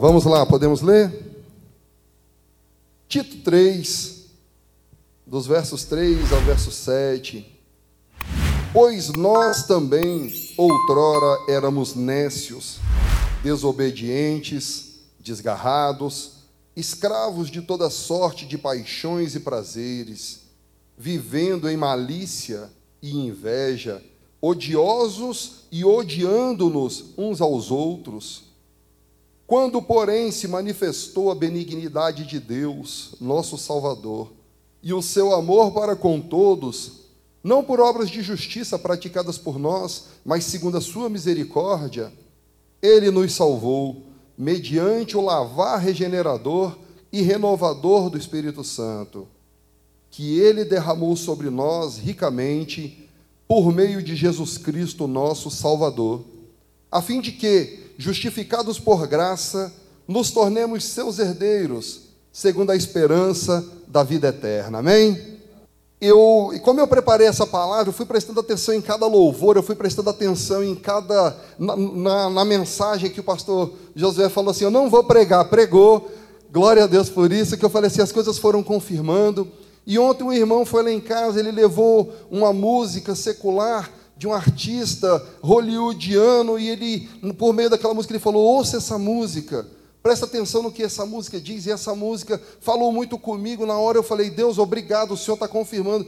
Vamos lá, podemos ler? Tito 3, dos versos 3 ao verso 7. Pois nós também, outrora, éramos nécios, desobedientes, desgarrados, escravos de toda sorte de paixões e prazeres, vivendo em malícia e inveja, odiosos e odiando-nos uns aos outros. Quando, porém, se manifestou a benignidade de Deus, nosso Salvador, e o seu amor para com todos, não por obras de justiça praticadas por nós, mas segundo a sua misericórdia, ele nos salvou, mediante o lavar regenerador e renovador do Espírito Santo, que ele derramou sobre nós ricamente por meio de Jesus Cristo, nosso Salvador, a fim de que, justificados por graça, nos tornemos seus herdeiros, segundo a esperança da vida eterna. Amém? Eu, e como eu preparei essa palavra, eu fui prestando atenção em cada louvor, eu fui prestando atenção em cada na, na, na mensagem que o pastor Josué falou assim: eu não vou pregar, pregou. Glória a Deus por isso, que eu falei assim, as coisas foram confirmando. E ontem um irmão foi lá em casa, ele levou uma música secular de um artista hollywoodiano e ele, por meio daquela música, ele falou: ouça essa música, presta atenção no que essa música diz. E essa música falou muito comigo. Na hora eu falei: Deus, obrigado, o Senhor está confirmando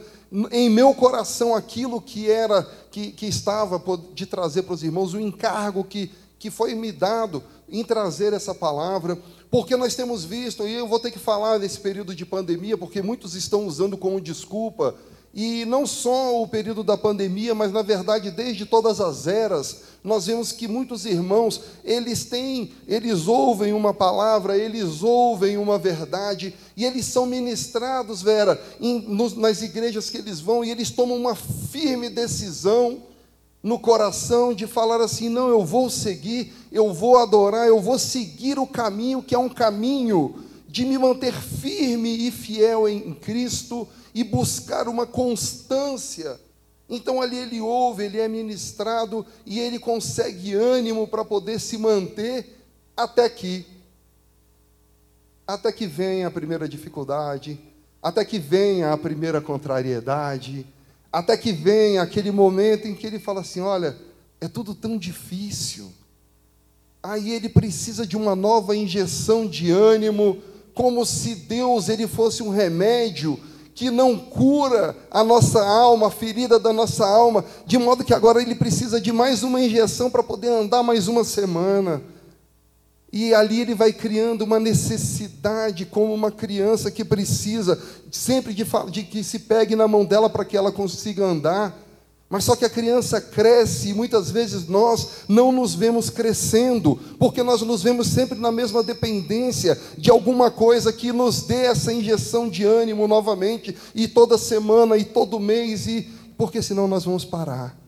em meu coração aquilo que era, que, que estava de trazer para os irmãos, o encargo que, que foi me dado em trazer essa palavra. Porque nós temos visto, e eu vou ter que falar nesse período de pandemia, porque muitos estão usando como desculpa, e não só o período da pandemia, mas na verdade desde todas as eras, nós vemos que muitos irmãos, eles têm, eles ouvem uma palavra, eles ouvem uma verdade, e eles são ministrados, Vera, em, nos, nas igrejas que eles vão, e eles tomam uma firme decisão no coração de falar assim: não, eu vou seguir, eu vou adorar, eu vou seguir o caminho que é um caminho de me manter firme e fiel em Cristo e buscar uma constância. Então ali ele ouve, ele é ministrado e ele consegue ânimo para poder se manter até que até que venha a primeira dificuldade, até que venha a primeira contrariedade, até que venha aquele momento em que ele fala assim: olha, é tudo tão difícil. Aí ele precisa de uma nova injeção de ânimo, como se Deus ele fosse um remédio que não cura a nossa alma, a ferida da nossa alma, de modo que agora ele precisa de mais uma injeção para poder andar mais uma semana. E ali ele vai criando uma necessidade, como uma criança que precisa sempre de, de que se pegue na mão dela para que ela consiga andar. Mas só que a criança cresce e muitas vezes nós não nos vemos crescendo, porque nós nos vemos sempre na mesma dependência de alguma coisa que nos dê essa injeção de ânimo novamente, e toda semana, e todo mês, e porque senão nós vamos parar.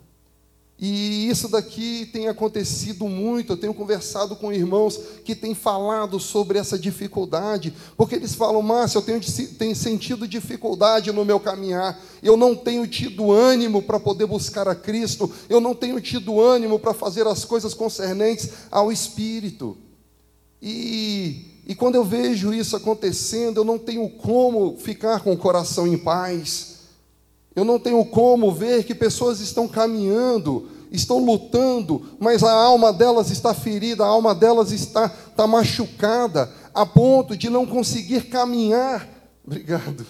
E isso daqui tem acontecido muito. Eu tenho conversado com irmãos que têm falado sobre essa dificuldade, porque eles falam, Márcio, eu tenho, tenho sentido dificuldade no meu caminhar, eu não tenho tido ânimo para poder buscar a Cristo, eu não tenho tido ânimo para fazer as coisas concernentes ao Espírito. E, e quando eu vejo isso acontecendo, eu não tenho como ficar com o coração em paz. Eu não tenho como ver que pessoas estão caminhando, estão lutando, mas a alma delas está ferida, a alma delas está, está machucada, a ponto de não conseguir caminhar. Obrigado.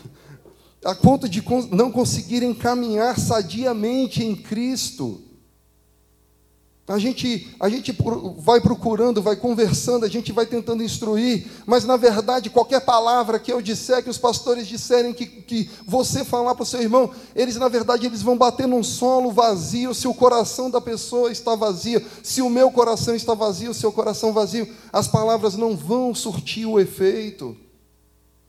A ponto de não conseguirem caminhar sadiamente em Cristo. A gente, a gente vai procurando, vai conversando, a gente vai tentando instruir, mas na verdade, qualquer palavra que eu disser, que os pastores disserem, que, que você falar para o seu irmão, eles na verdade eles vão bater num solo vazio, se o coração da pessoa está vazio, se o meu coração está vazio, o seu coração vazio, as palavras não vão surtir o efeito.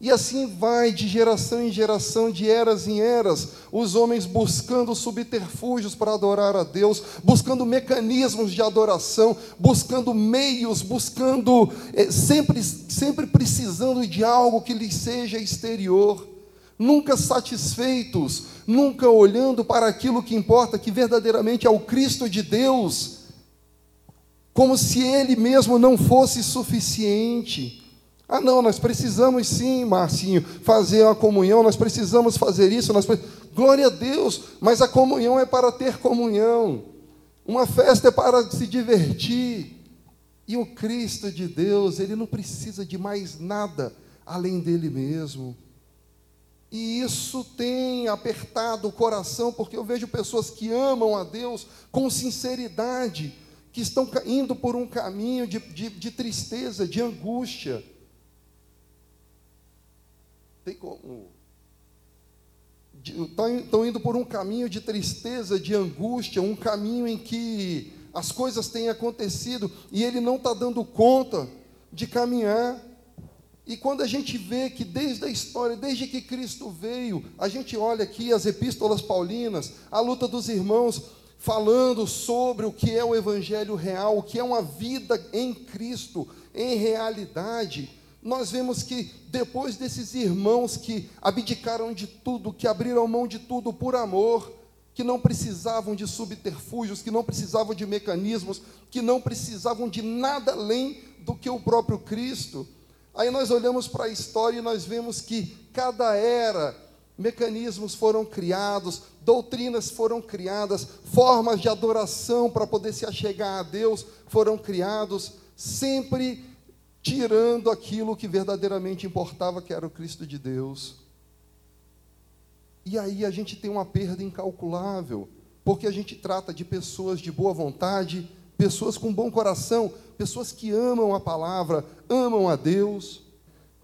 E assim vai de geração em geração, de eras em eras, os homens buscando subterfúgios para adorar a Deus, buscando mecanismos de adoração, buscando meios, buscando, é, sempre, sempre precisando de algo que lhes seja exterior, nunca satisfeitos, nunca olhando para aquilo que importa, que verdadeiramente é o Cristo de Deus. como se ele mesmo não fosse suficiente. Ah, não, nós precisamos sim, Marcinho, fazer uma comunhão, nós precisamos fazer isso, nós pre... glória a Deus, mas a comunhão é para ter comunhão, uma festa é para se divertir, e o Cristo de Deus, ele não precisa de mais nada além dele mesmo. E isso tem apertado o coração, porque eu vejo pessoas que amam a Deus com sinceridade, que estão indo por um caminho de, de, de tristeza, de angústia. Tem como. Estão indo por um caminho de tristeza, de angústia, um caminho em que as coisas têm acontecido e ele não está dando conta de caminhar. E quando a gente vê que desde a história, desde que Cristo veio, a gente olha aqui as epístolas paulinas, a luta dos irmãos falando sobre o que é o evangelho real, o que é uma vida em Cristo, em realidade, nós vemos que depois desses irmãos que abdicaram de tudo, que abriram mão de tudo por amor, que não precisavam de subterfúgios, que não precisavam de mecanismos, que não precisavam de nada além do que o próprio Cristo, Aí nós olhamos para a história e nós vemos que cada era, mecanismos foram criados, doutrinas foram criadas, formas de adoração para poder se achegar a Deus foram criados, sempre tirando aquilo que verdadeiramente importava, que era o Cristo de Deus. E aí a gente tem uma perda incalculável, porque a gente trata de pessoas de boa vontade, pessoas com bom coração, pessoas que amam a palavra, amam a Deus,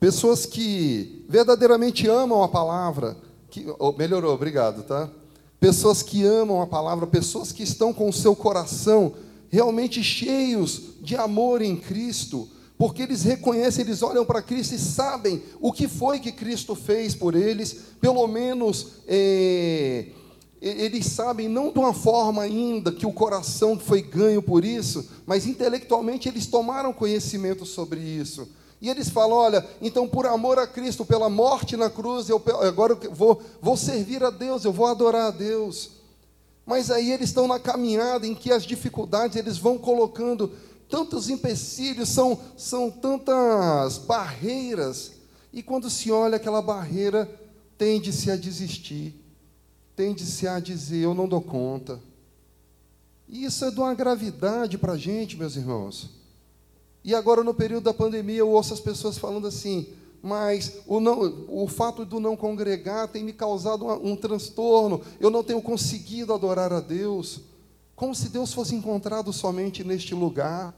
pessoas que verdadeiramente amam a palavra, que, oh, melhorou, obrigado, tá? Pessoas que amam a palavra, pessoas que estão com o seu coração realmente cheios de amor em Cristo, porque eles reconhecem, eles olham para Cristo e sabem o que foi que Cristo fez por eles, pelo menos é, eles sabem, não de uma forma ainda que o coração foi ganho por isso, mas intelectualmente eles tomaram conhecimento sobre isso. E eles falam: olha, então por amor a Cristo, pela morte na cruz, eu agora eu vou, vou servir a Deus, eu vou adorar a Deus. Mas aí eles estão na caminhada em que as dificuldades eles vão colocando tantos empecilhos, são, são tantas barreiras, e quando se olha aquela barreira, tende-se a desistir tende-se a dizer: Eu não dou conta. E isso é de uma gravidade para a gente, meus irmãos. E agora, no período da pandemia, eu ouço as pessoas falando assim: mas o, não, o fato do não congregar tem me causado um, um transtorno, eu não tenho conseguido adorar a Deus. Como se Deus fosse encontrado somente neste lugar,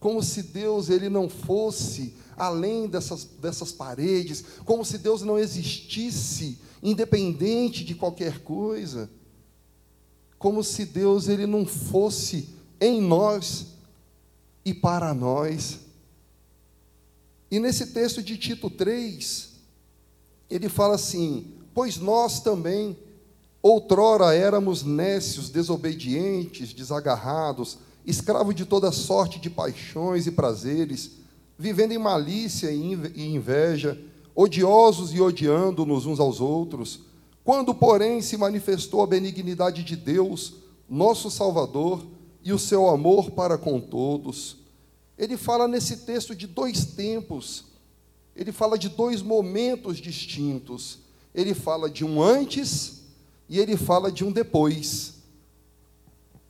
como se Deus ele não fosse além dessas, dessas paredes, como se Deus não existisse independente de qualquer coisa, como se Deus ele não fosse em nós e para nós. E nesse texto de Tito 3, ele fala assim: Pois nós também, outrora éramos nécios, desobedientes, desagarrados, escravos de toda sorte de paixões e prazeres, vivendo em malícia e inveja, odiosos e odiando-nos uns aos outros, quando, porém, se manifestou a benignidade de Deus, nosso Salvador, e o seu amor para com todos. Ele fala nesse texto de dois tempos, ele fala de dois momentos distintos. Ele fala de um antes e ele fala de um depois.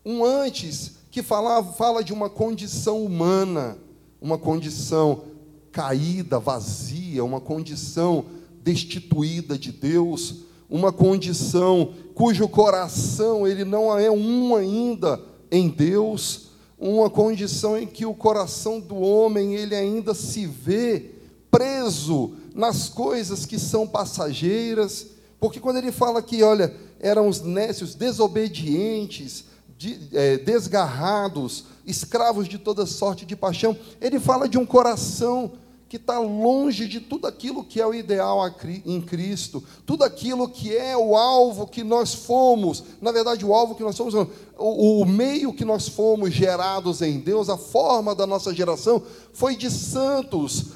Um antes que fala, fala de uma condição humana, uma condição caída, vazia, uma condição destituída de Deus, uma condição cujo coração ele não é um ainda em Deus, uma condição em que o coração do homem ele ainda se vê preso nas coisas que são passageiras, porque quando ele fala que, olha, eram os nécios desobedientes, de, é, desgarrados, escravos de toda sorte de paixão, ele fala de um coração que está longe de tudo aquilo que é o ideal em Cristo, tudo aquilo que é o alvo que nós fomos, na verdade, o alvo que nós somos, o, o meio que nós fomos gerados em Deus, a forma da nossa geração foi de santos,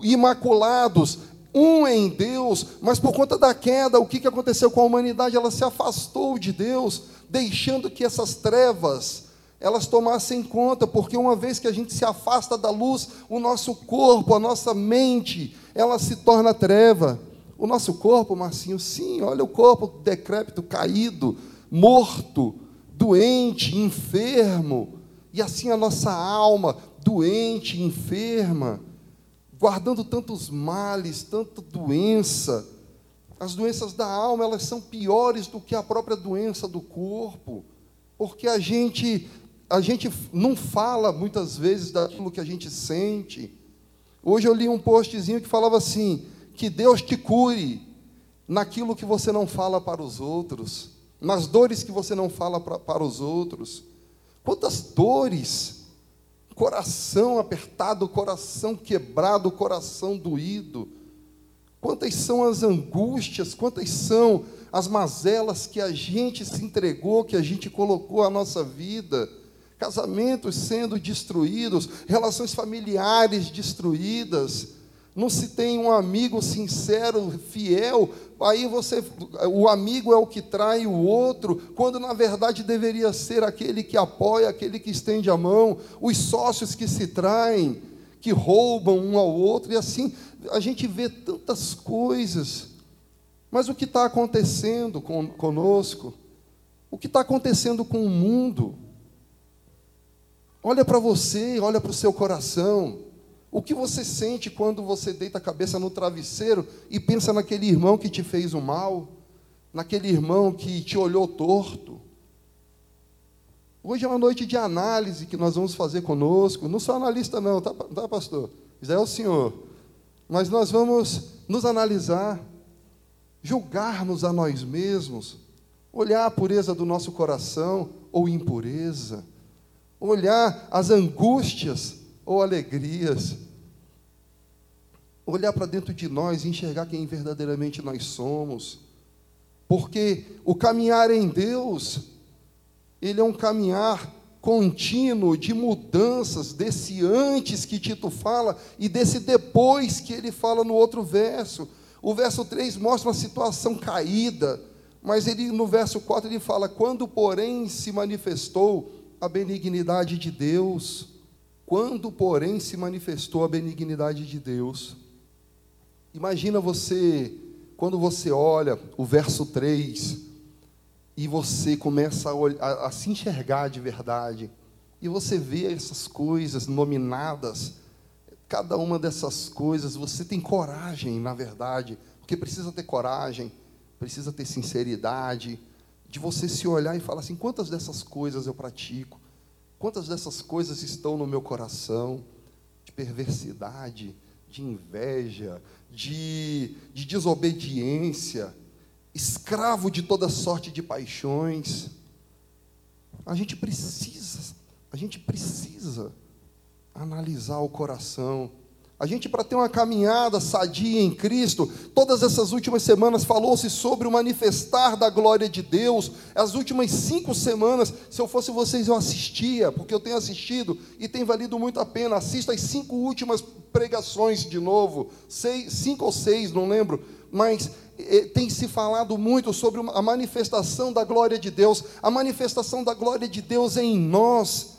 imaculados, um em Deus, mas por conta da queda, o que, que aconteceu com a humanidade? Ela se afastou de Deus, deixando que essas trevas elas tomassem conta, porque uma vez que a gente se afasta da luz, o nosso corpo, a nossa mente, ela se torna treva. O nosso corpo, Marcinho, sim, olha o corpo decrépito, caído, morto, doente, enfermo, e assim a nossa alma, doente, enferma, guardando tantos males, tanta doença. As doenças da alma, elas são piores do que a própria doença do corpo, porque a gente a gente não fala muitas vezes daquilo que a gente sente. Hoje eu li um postzinho que falava assim: que Deus te cure naquilo que você não fala para os outros, nas dores que você não fala para, para os outros. Quantas dores! Coração apertado, coração quebrado, coração doído. Quantas são as angústias, quantas são as mazelas que a gente se entregou, que a gente colocou à nossa vida casamentos sendo destruídos, relações familiares destruídas. Não se tem um amigo sincero, fiel, aí você, o amigo é o que trai o outro, quando na verdade deveria ser aquele que apoia, aquele que estende a mão, os sócios que se traem, que roubam um ao outro, e assim a gente vê tantas coisas. Mas o que está acontecendo conosco? O que está acontecendo com o mundo? Olha para você, olha para o seu coração. O que você sente quando você deita a cabeça no travesseiro e pensa naquele irmão que te fez o mal, naquele irmão que te olhou torto? Hoje é uma noite de análise que nós vamos fazer conosco. Não sou analista, não, tá, tá pastor? Já é o senhor. Mas nós vamos nos analisar, julgar-nos a nós mesmos, olhar a pureza do nosso coração ou impureza olhar as angústias ou alegrias, olhar para dentro de nós e enxergar quem verdadeiramente nós somos, porque o caminhar em Deus, ele é um caminhar contínuo de mudanças, desse antes que Tito fala e desse depois que ele fala no outro verso. O verso 3 mostra uma situação caída, mas ele no verso 4 ele fala: "Quando, porém, se manifestou a benignidade de Deus, quando, porém, se manifestou a benignidade de Deus. Imagina você, quando você olha o verso 3, e você começa a, a, a se enxergar de verdade, e você vê essas coisas nominadas, cada uma dessas coisas, você tem coragem, na verdade, porque precisa ter coragem, precisa ter sinceridade, de você se olhar e falar assim: quantas dessas coisas eu pratico? Quantas dessas coisas estão no meu coração? De perversidade, de inveja, de, de desobediência, escravo de toda sorte de paixões. A gente precisa, a gente precisa analisar o coração a gente, para ter uma caminhada sadia em Cristo, todas essas últimas semanas falou-se sobre o manifestar da glória de Deus. As últimas cinco semanas, se eu fosse vocês, eu assistia, porque eu tenho assistido e tem valido muito a pena. Assista as cinco últimas pregações de novo, seis, cinco ou seis, não lembro, mas eh, tem se falado muito sobre a manifestação da glória de Deus, a manifestação da glória de Deus em nós,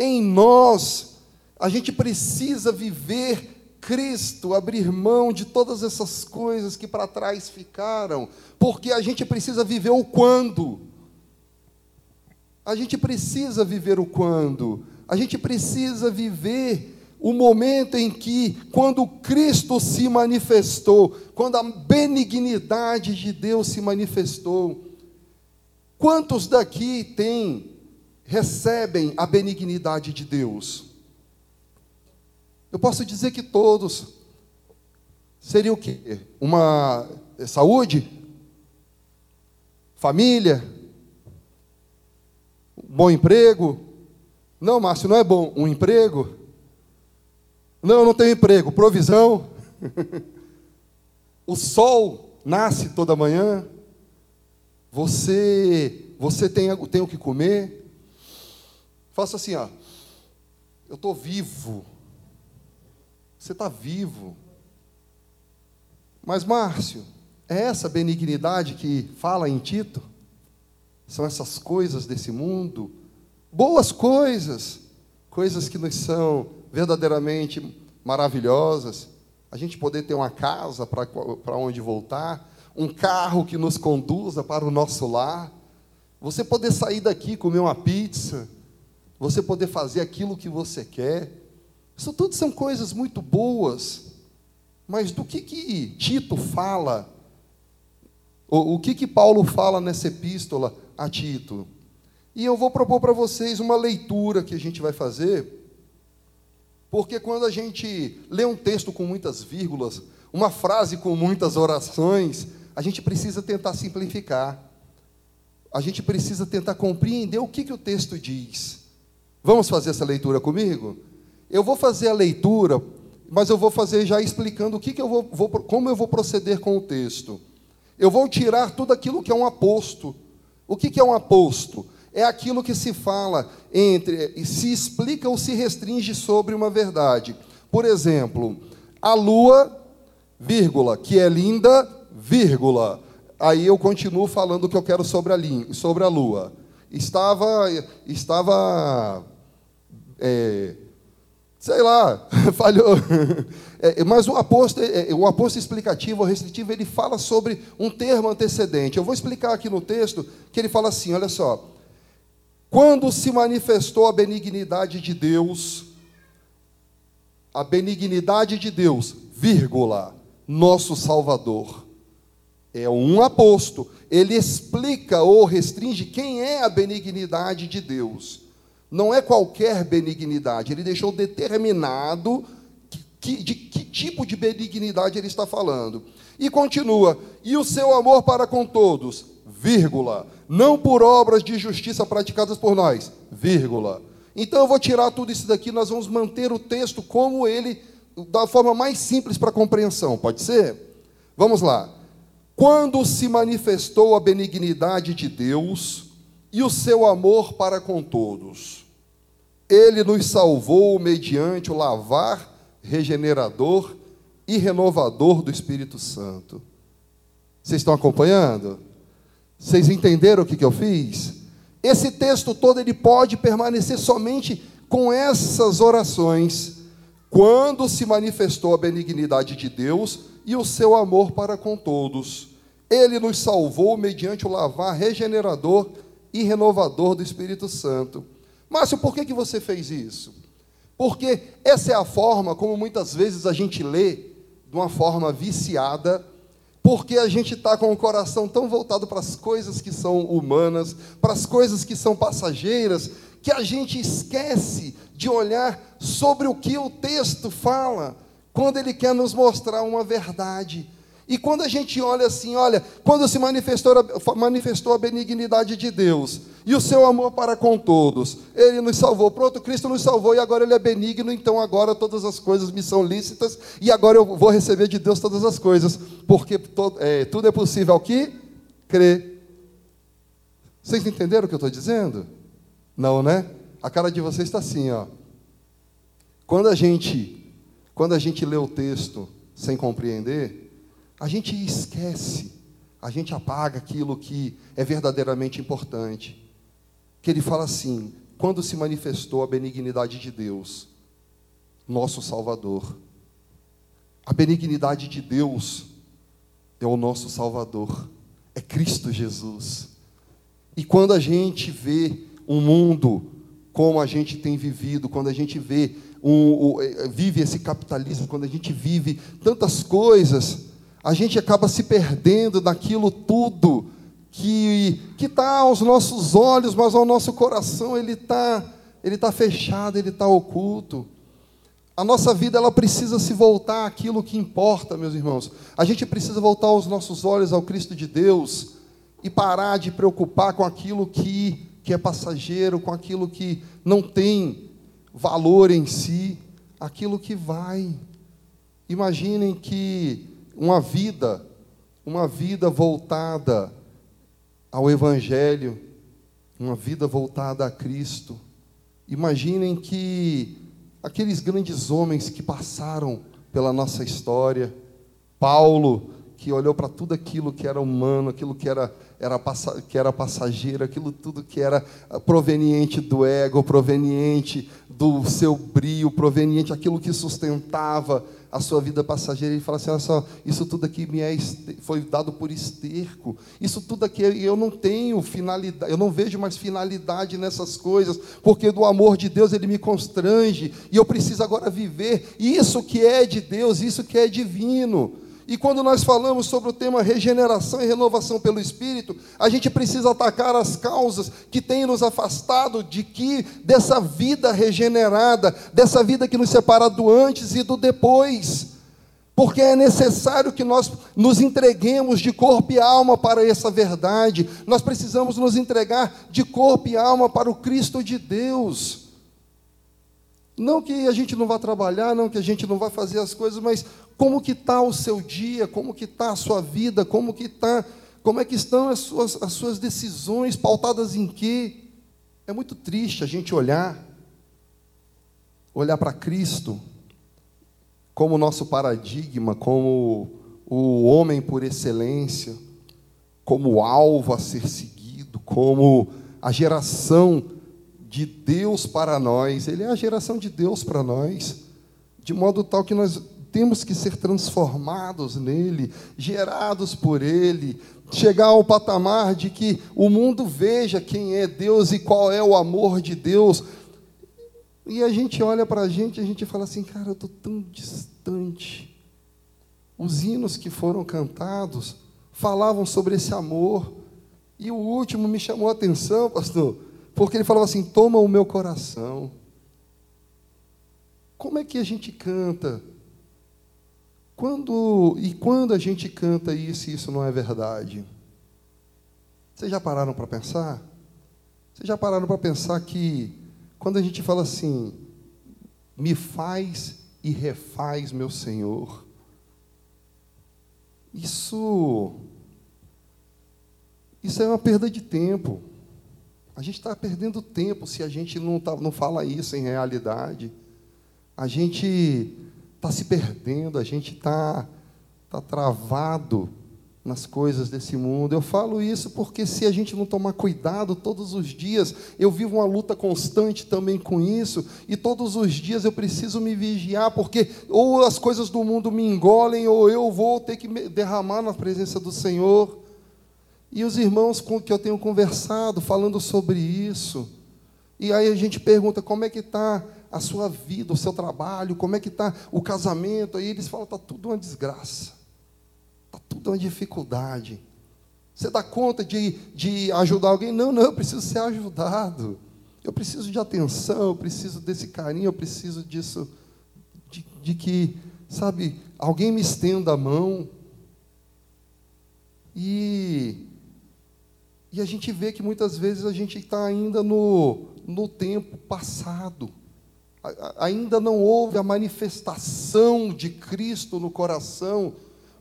em nós. A gente precisa viver Cristo, abrir mão de todas essas coisas que para trás ficaram, porque a gente precisa viver o quando. A gente precisa viver o quando. A gente precisa viver o momento em que, quando Cristo se manifestou, quando a benignidade de Deus se manifestou. Quantos daqui têm, recebem a benignidade de Deus? Eu posso dizer que todos seria o quê? Uma saúde, família, bom emprego. Não, Márcio, não é bom um emprego. Não, não tenho emprego, provisão. o sol nasce toda manhã. Você, você tem, tem o que comer. Faça assim, ó. Eu estou vivo. Você está vivo. Mas, Márcio, é essa benignidade que fala em Tito? São essas coisas desse mundo? boas coisas, coisas que nos são verdadeiramente maravilhosas. A gente poder ter uma casa para onde voltar, um carro que nos conduza para o nosso lar, você poder sair daqui comer uma pizza, você poder fazer aquilo que você quer. Isso tudo são coisas muito boas. Mas do que, que Tito fala? O, o que, que Paulo fala nessa epístola a Tito? E eu vou propor para vocês uma leitura que a gente vai fazer, porque quando a gente lê um texto com muitas vírgulas, uma frase com muitas orações, a gente precisa tentar simplificar. A gente precisa tentar compreender o que, que o texto diz. Vamos fazer essa leitura comigo? Eu vou fazer a leitura, mas eu vou fazer já explicando o que, que eu vou, vou, como eu vou proceder com o texto. Eu vou tirar tudo aquilo que é um aposto. O que, que é um aposto? É aquilo que se fala entre, se explica ou se restringe sobre uma verdade. Por exemplo, a lua, vírgula, que é linda, vírgula. Aí eu continuo falando o que eu quero sobre a, linha, sobre a lua. Estava, estava, é, sei lá, falhou. É, mas o aposto, é, o aposto explicativo ou restritivo, ele fala sobre um termo antecedente. Eu vou explicar aqui no texto que ele fala assim: olha só. Quando se manifestou a benignidade de Deus, a benignidade de Deus, vírgula, nosso Salvador. É um aposto. Ele explica ou restringe quem é a benignidade de Deus. Não é qualquer benignidade. Ele deixou determinado que, de que tipo de benignidade ele está falando. E continua: e o seu amor para com todos, vírgula, não por obras de justiça praticadas por nós, vírgula. Então eu vou tirar tudo isso daqui, nós vamos manter o texto como ele, da forma mais simples para compreensão, pode ser? Vamos lá. Quando se manifestou a benignidade de Deus e o seu amor para com todos, ele nos salvou mediante o lavar regenerador e renovador do Espírito Santo. Vocês estão acompanhando? Vocês entenderam o que, que eu fiz? Esse texto todo ele pode permanecer somente com essas orações, quando se manifestou a benignidade de Deus e o seu amor para com todos. Ele nos salvou mediante o lavar regenerador e renovador do Espírito Santo. Márcio, por que, que você fez isso? Porque essa é a forma como muitas vezes a gente lê, de uma forma viciada, porque a gente está com o coração tão voltado para as coisas que são humanas, para as coisas que são passageiras, que a gente esquece de olhar sobre o que o texto fala, quando ele quer nos mostrar uma verdade. E quando a gente olha assim, olha, quando se manifestou, manifestou a benignidade de Deus e o seu amor para com todos, Ele nos salvou. Pronto, Cristo nos salvou e agora Ele é benigno, então agora todas as coisas me são lícitas e agora eu vou receber de Deus todas as coisas, porque to, é, tudo é possível ao que crê. Vocês entenderam o que eu estou dizendo? Não, né? A cara de vocês está assim, ó. Quando a gente, quando a gente lê o texto sem compreender, a gente esquece, a gente apaga aquilo que é verdadeiramente importante. Que ele fala assim: quando se manifestou a benignidade de Deus, nosso Salvador. A benignidade de Deus é o nosso Salvador, é Cristo Jesus. E quando a gente vê um mundo como a gente tem vivido, quando a gente vê um, um, eh, vive esse capitalismo, quando a gente vive tantas coisas, a gente acaba se perdendo naquilo tudo que está aos nossos olhos, mas ao nosso coração ele está ele tá fechado, ele está oculto. A nossa vida ela precisa se voltar àquilo que importa, meus irmãos. A gente precisa voltar os nossos olhos ao Cristo de Deus e parar de preocupar com aquilo que, que é passageiro, com aquilo que não tem valor em si, aquilo que vai. Imaginem que uma vida, uma vida voltada ao Evangelho, uma vida voltada a Cristo. Imaginem que aqueles grandes homens que passaram pela nossa história, Paulo, que olhou para tudo aquilo que era humano, aquilo que era, era, que era passageiro, aquilo tudo que era ah, proveniente do ego, proveniente do seu brio, proveniente aquilo que sustentava a sua vida passageira. Ele fala assim: olha só, isso tudo aqui me é, foi dado por esterco. Isso tudo aqui eu não tenho finalidade, eu não vejo mais finalidade nessas coisas, porque do amor de Deus ele me constrange e eu preciso agora viver isso que é de Deus, isso que é divino. E quando nós falamos sobre o tema regeneração e renovação pelo Espírito, a gente precisa atacar as causas que têm nos afastado de que dessa vida regenerada, dessa vida que nos separa do antes e do depois. Porque é necessário que nós nos entreguemos de corpo e alma para essa verdade. Nós precisamos nos entregar de corpo e alma para o Cristo de Deus. Não que a gente não vá trabalhar, não que a gente não vá fazer as coisas, mas como que está o seu dia, como que está a sua vida, como que está, como é que estão as suas, as suas decisões, pautadas em quê? É muito triste a gente olhar, olhar para Cristo como nosso paradigma, como o homem por excelência, como alvo a ser seguido, como a geração de Deus para nós. Ele é a geração de Deus para nós, de modo tal que nós temos que ser transformados nele, gerados por ele, chegar ao patamar de que o mundo veja quem é Deus e qual é o amor de Deus. E a gente olha para a gente e a gente fala assim, cara, eu estou tão distante. Os hinos que foram cantados falavam sobre esse amor. E o último me chamou a atenção, pastor, porque ele falava assim: toma o meu coração. Como é que a gente canta quando e quando a gente canta isso isso não é verdade? Vocês já pararam para pensar? Vocês já pararam para pensar que quando a gente fala assim, me faz e refaz meu Senhor, isso isso é uma perda de tempo. A gente está perdendo tempo se a gente não, tá, não fala isso em realidade. A gente está se perdendo, a gente está tá travado nas coisas desse mundo. Eu falo isso porque se a gente não tomar cuidado todos os dias, eu vivo uma luta constante também com isso, e todos os dias eu preciso me vigiar, porque ou as coisas do mundo me engolem, ou eu vou ter que derramar na presença do Senhor. E os irmãos com que eu tenho conversado, falando sobre isso, e aí a gente pergunta como é que está a sua vida, o seu trabalho, como é que está o casamento. Aí eles falam, está tudo uma desgraça, está tudo uma dificuldade. Você dá conta de, de ajudar alguém? Não, não, eu preciso ser ajudado. Eu preciso de atenção, eu preciso desse carinho, eu preciso disso, de, de que, sabe, alguém me estenda a mão. E, e a gente vê que muitas vezes a gente está ainda no, no tempo passado ainda não houve a manifestação de Cristo no coração,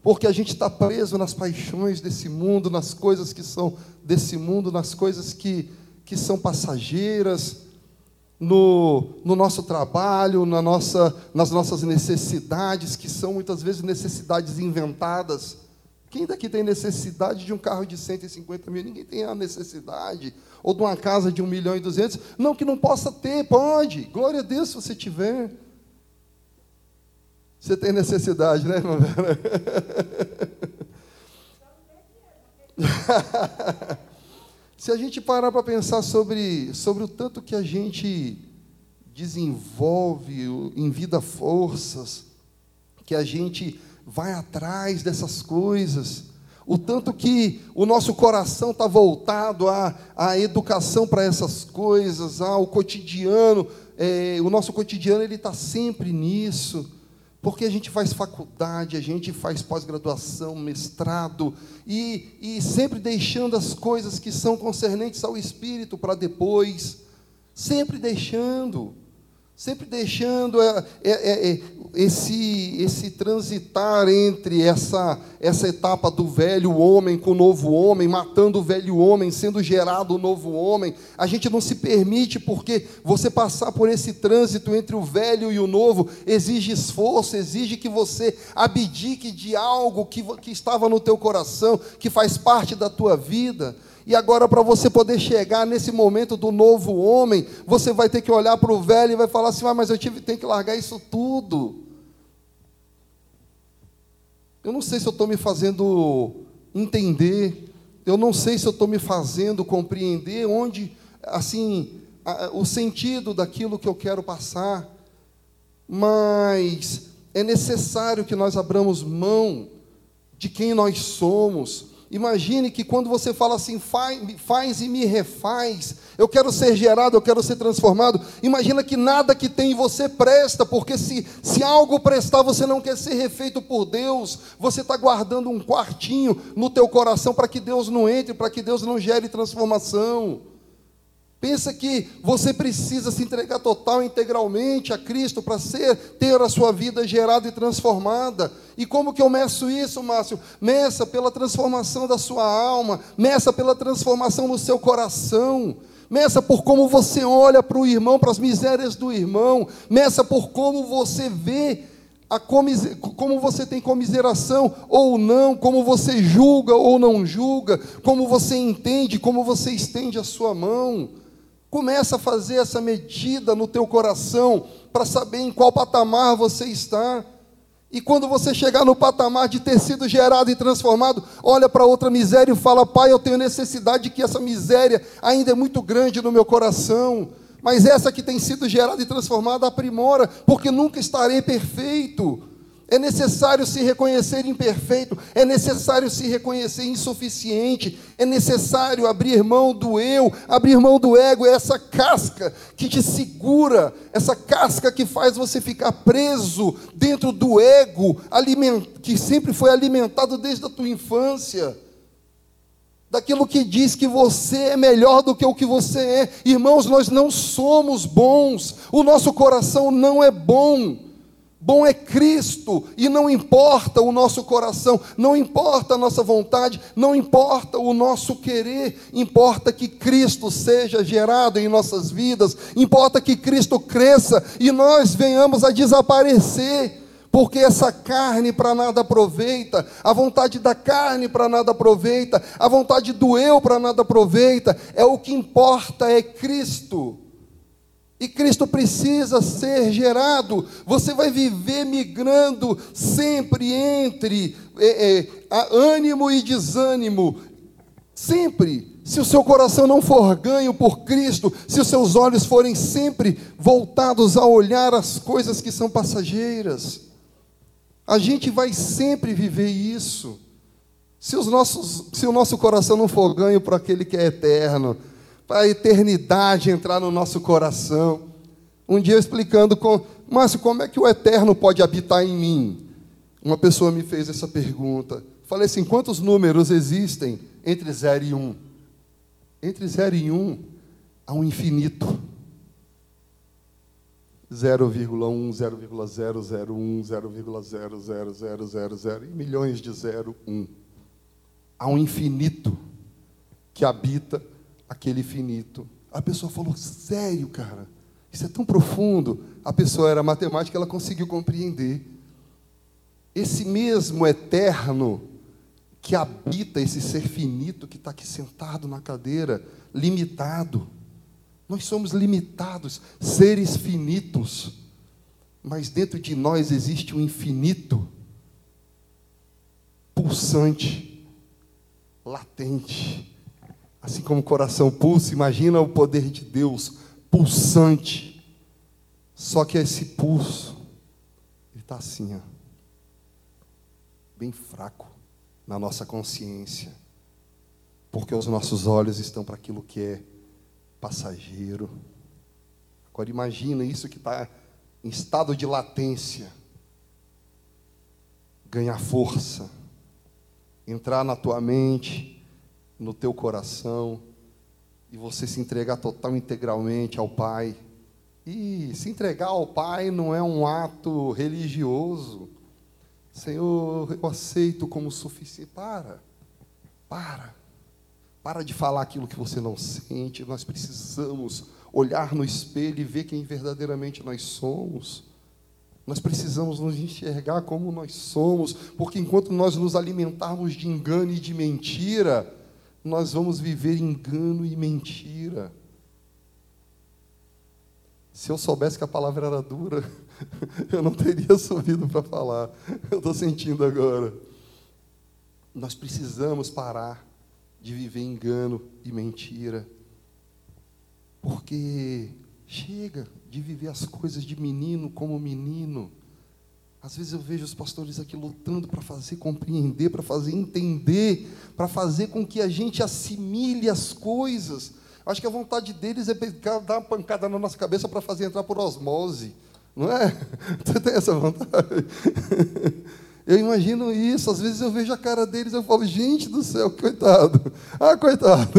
porque a gente está preso nas paixões desse mundo, nas coisas que são desse mundo, nas coisas que, que são passageiras, no, no nosso trabalho, na nossa, nas nossas necessidades, que são muitas vezes necessidades inventadas. Quem daqui tem necessidade de um carro de 150 mil? Ninguém tem a necessidade ou de uma casa de 1 milhão e 200. Não que não possa ter, pode. Glória a Deus se você tiver. Você tem necessidade, né, irmã Vera? se a gente parar para pensar sobre, sobre o tanto que a gente desenvolve em vida forças, que a gente vai atrás dessas coisas, o tanto que o nosso coração está voltado à, à educação para essas coisas, ao cotidiano, é, o nosso cotidiano ele está sempre nisso, porque a gente faz faculdade, a gente faz pós-graduação, mestrado, e, e sempre deixando as coisas que são concernentes ao espírito para depois, sempre deixando sempre deixando é, é, é, é, esse, esse transitar entre essa, essa etapa do velho homem com o novo homem, matando o velho homem, sendo gerado o novo homem. A gente não se permite, porque você passar por esse trânsito entre o velho e o novo exige esforço, exige que você abdique de algo que, que estava no teu coração, que faz parte da tua vida. E agora, para você poder chegar nesse momento do novo homem, você vai ter que olhar para o velho e vai falar assim: ah, mas eu tive, tenho que largar isso tudo. Eu não sei se eu estou me fazendo entender, eu não sei se eu estou me fazendo compreender onde, assim, a, o sentido daquilo que eu quero passar, mas é necessário que nós abramos mão de quem nós somos, Imagine que quando você fala assim, faz, faz, e me refaz, eu quero ser gerado, eu quero ser transformado. Imagina que nada que tem em você presta, porque se, se algo prestar, você não quer ser refeito por Deus, você está guardando um quartinho no teu coração para que Deus não entre, para que Deus não gere transformação. Pensa que você precisa se entregar total integralmente a Cristo para ser ter a sua vida gerada e transformada. E como que eu meço isso, Márcio? Meça pela transformação da sua alma, meça pela transformação no seu coração. Meça por como você olha para o irmão, para as misérias do irmão. Meça por como você vê como você tem comiseração ou não, como você julga ou não julga, como você entende, como você estende a sua mão. Começa a fazer essa medida no teu coração para saber em qual patamar você está. E quando você chegar no patamar de ter sido gerado e transformado, olha para outra miséria e fala: Pai, eu tenho necessidade de que essa miséria ainda é muito grande no meu coração. Mas essa que tem sido gerada e transformada aprimora, porque nunca estarei perfeito. É necessário se reconhecer imperfeito, é necessário se reconhecer insuficiente, é necessário abrir mão do eu, abrir mão do ego, é essa casca que te segura, essa casca que faz você ficar preso dentro do ego, que sempre foi alimentado desde a tua infância. Daquilo que diz que você é melhor do que o que você é. Irmãos, nós não somos bons, o nosso coração não é bom. Bom é Cristo, e não importa o nosso coração, não importa a nossa vontade, não importa o nosso querer, importa que Cristo seja gerado em nossas vidas, importa que Cristo cresça e nós venhamos a desaparecer, porque essa carne para nada aproveita, a vontade da carne para nada aproveita, a vontade do eu para nada aproveita, é o que importa é Cristo. E Cristo precisa ser gerado. Você vai viver migrando sempre entre é, é, ânimo e desânimo. Sempre. Se o seu coração não for ganho por Cristo, se os seus olhos forem sempre voltados a olhar as coisas que são passageiras, a gente vai sempre viver isso. Se, os nossos, se o nosso coração não for ganho por aquele que é eterno, para a eternidade entrar no nosso coração. Um dia explicando com, Márcio, como é que o eterno pode habitar em mim? Uma pessoa me fez essa pergunta. Falei assim: quantos números existem entre 0 e 1? Um? Entre 0 e 1 um, há um infinito. 0,1, 0,001, 0,00000 e milhões de 0, 1. Há um infinito que habita aquele finito. A pessoa falou: sério, cara, isso é tão profundo. A pessoa era matemática, ela conseguiu compreender. Esse mesmo eterno que habita esse ser finito que está aqui sentado na cadeira, limitado. Nós somos limitados, seres finitos, mas dentro de nós existe um infinito, pulsante, latente, Assim como o coração pulsa, imagina o poder de Deus pulsante. Só que esse pulso, ele está assim, ó, bem fraco na nossa consciência, porque os nossos olhos estão para aquilo que é passageiro. Agora imagina isso que está em estado de latência, ganhar força, entrar na tua mente, no teu coração e você se entregar total integralmente ao Pai. E se entregar ao Pai não é um ato religioso. Senhor, eu aceito como suficiente. Para, para. Para de falar aquilo que você não sente. Nós precisamos olhar no espelho e ver quem verdadeiramente nós somos. Nós precisamos nos enxergar como nós somos, porque enquanto nós nos alimentarmos de engano e de mentira, nós vamos viver engano e mentira. Se eu soubesse que a palavra era dura, eu não teria subido para falar. Eu estou sentindo agora. Nós precisamos parar de viver engano e mentira. Porque chega de viver as coisas de menino como menino. Às vezes eu vejo os pastores aqui lutando para fazer compreender, para fazer entender, para fazer com que a gente assimile as coisas. Acho que a vontade deles é dar uma pancada na nossa cabeça para fazer entrar por osmose. Não é? Você tem essa vontade? Eu imagino isso, às vezes eu vejo a cara deles e eu falo, gente do céu, coitado. Ah, coitado.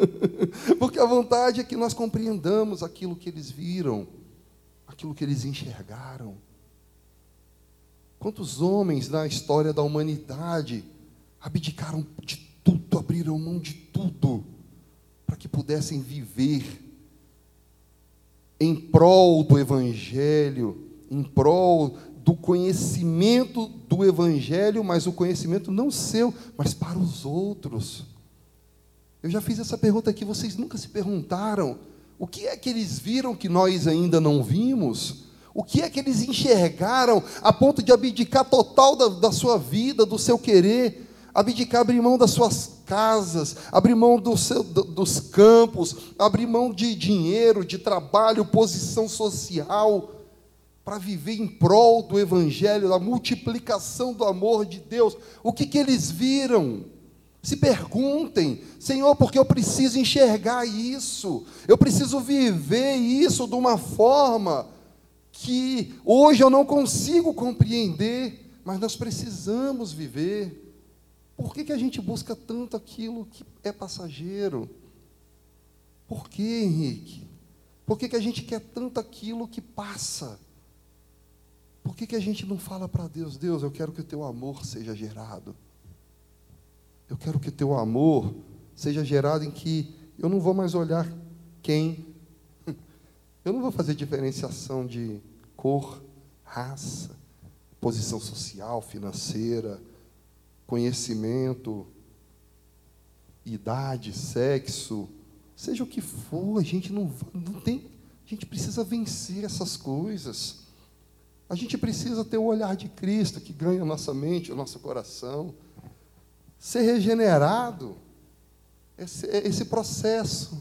Porque a vontade é que nós compreendamos aquilo que eles viram, aquilo que eles enxergaram. Quantos homens na história da humanidade abdicaram de tudo, abriram mão de tudo, para que pudessem viver em prol do Evangelho, em prol do conhecimento do Evangelho, mas o conhecimento não seu, mas para os outros. Eu já fiz essa pergunta aqui, vocês nunca se perguntaram o que é que eles viram que nós ainda não vimos? O que é que eles enxergaram a ponto de abdicar total da, da sua vida, do seu querer, abdicar, abrir mão das suas casas, abrir mão do seu, do, dos campos, abrir mão de dinheiro, de trabalho, posição social, para viver em prol do Evangelho, da multiplicação do amor de Deus. O que, que eles viram? Se perguntem, Senhor, porque eu preciso enxergar isso, eu preciso viver isso de uma forma que hoje eu não consigo compreender, mas nós precisamos viver. Por que, que a gente busca tanto aquilo que é passageiro? Por que, Henrique? Por que, que a gente quer tanto aquilo que passa? Por que, que a gente não fala para Deus, Deus, eu quero que o teu amor seja gerado? Eu quero que o teu amor seja gerado em que eu não vou mais olhar quem, eu não vou fazer diferenciação de cor, raça, posição social, financeira, conhecimento, idade, sexo, seja o que for, a gente não, não tem, a gente precisa vencer essas coisas. A gente precisa ter o olhar de Cristo que ganha a nossa mente, o nosso coração. Ser regenerado, esse, esse processo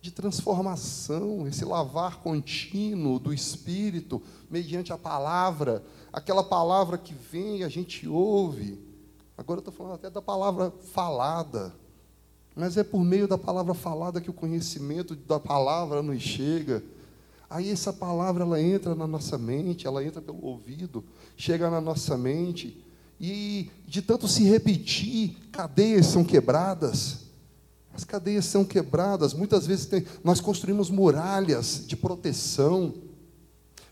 de transformação, esse lavar contínuo do espírito mediante a palavra, aquela palavra que vem e a gente ouve. Agora eu estou falando até da palavra falada, mas é por meio da palavra falada que o conhecimento da palavra nos chega. Aí essa palavra ela entra na nossa mente, ela entra pelo ouvido, chega na nossa mente e de tanto se repetir, cadeias são quebradas. As cadeias são quebradas. Muitas vezes tem, nós construímos muralhas de proteção.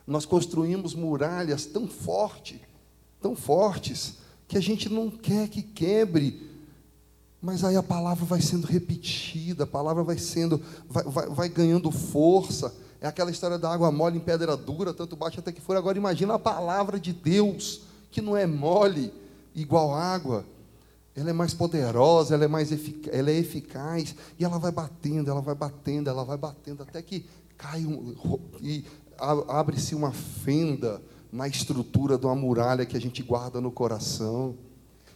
Nós construímos muralhas tão fortes, tão fortes, que a gente não quer que quebre. Mas aí a palavra vai sendo repetida, a palavra vai sendo, vai, vai, vai ganhando força é aquela história da água mole em pedra dura, tanto bate até que for. Agora imagina a palavra de Deus, que não é mole igual água. Ela é mais poderosa, ela é mais eficaz, ela é eficaz, e ela vai batendo, ela vai batendo, ela vai batendo, até que cai um, e abre-se uma fenda na estrutura de uma muralha que a gente guarda no coração.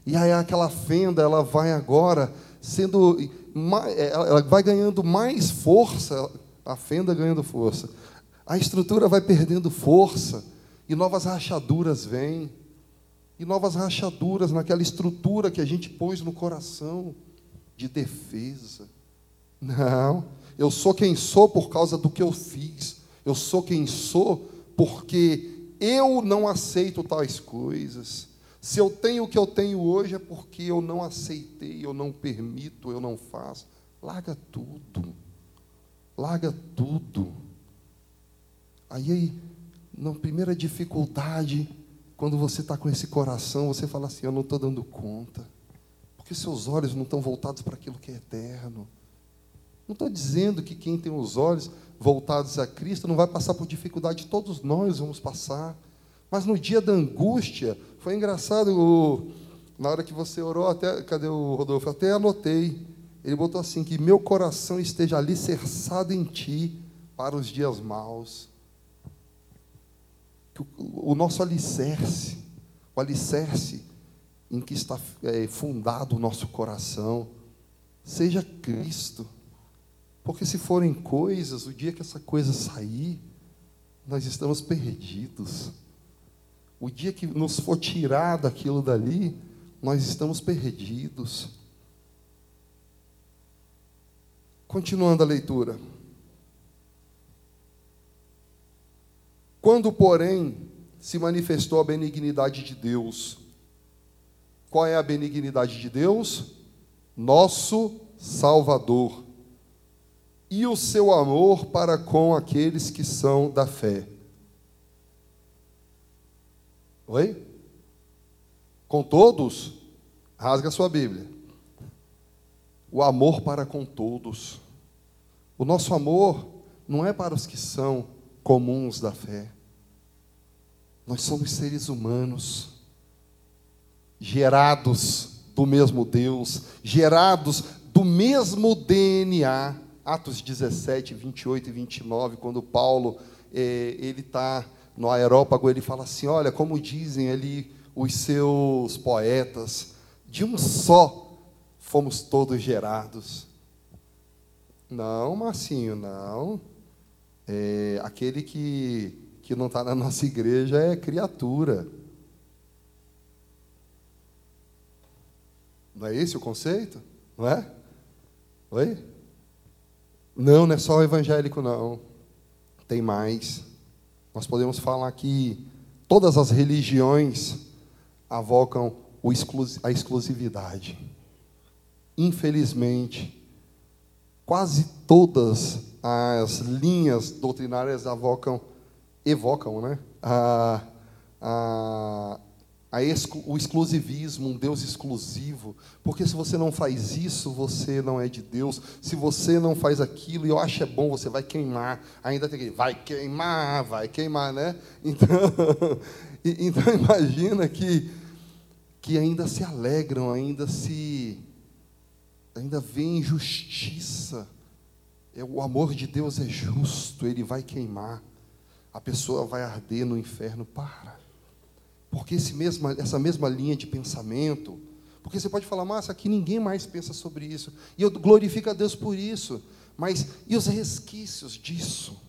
E aí aquela fenda, ela vai agora sendo, ela vai ganhando mais força a fenda ganhando força, a estrutura vai perdendo força, e novas rachaduras vêm, e novas rachaduras naquela estrutura que a gente pôs no coração de defesa. Não, eu sou quem sou por causa do que eu fiz, eu sou quem sou porque eu não aceito tais coisas. Se eu tenho o que eu tenho hoje é porque eu não aceitei, eu não permito, eu não faço. Larga tudo. Larga tudo. Aí, na primeira dificuldade, quando você está com esse coração, você fala assim: Eu não estou dando conta, porque seus olhos não estão voltados para aquilo que é eterno. Não estou dizendo que quem tem os olhos voltados a Cristo não vai passar por dificuldade, todos nós vamos passar. Mas no dia da angústia, foi engraçado, o, na hora que você orou, até, cadê o Rodolfo? Até anotei. Ele botou assim: que meu coração esteja alicerçado em ti para os dias maus. Que o, nosso alicerce, o alicerce em que está é, fundado o nosso coração, seja Cristo. Porque se forem coisas, o dia que essa coisa sair, nós estamos perdidos. O dia que nos for tirar daquilo dali, nós estamos perdidos. Continuando a leitura. Quando, porém, se manifestou a benignidade de Deus, qual é a benignidade de Deus? Nosso Salvador e o seu amor para com aqueles que são da fé. Oi? Com todos? Rasga sua Bíblia. O amor para com todos. O nosso amor não é para os que são comuns da fé. Nós somos seres humanos, gerados do mesmo Deus, gerados do mesmo DNA Atos 17, 28 e 29, quando Paulo eh, ele está no aerópago, ele fala assim: olha, como dizem ali os seus poetas, de um só fomos todos gerados. Não, Marcinho, não. É, aquele que, que não está na nossa igreja é criatura. Não é esse o conceito? Não é? Oi? Não, não é só evangélico, não. Tem mais. Nós podemos falar que todas as religiões avocam a exclusividade. Infelizmente, quase todas as linhas doutrinárias avocam, evocam né, a, a, o exclusivismo, um Deus exclusivo. Porque se você não faz isso, você não é de Deus. Se você não faz aquilo, e eu acho é bom, você vai queimar. Ainda tem que vai queimar, vai queimar, né? Então, então imagina que, que ainda se alegram, ainda se. ainda vem justiça. É, o amor de Deus é justo, ele vai queimar. A pessoa vai arder no inferno. Para. Porque esse mesma, essa mesma linha de pensamento, porque você pode falar, mas aqui ninguém mais pensa sobre isso, e eu glorifico a Deus por isso, mas e os resquícios disso?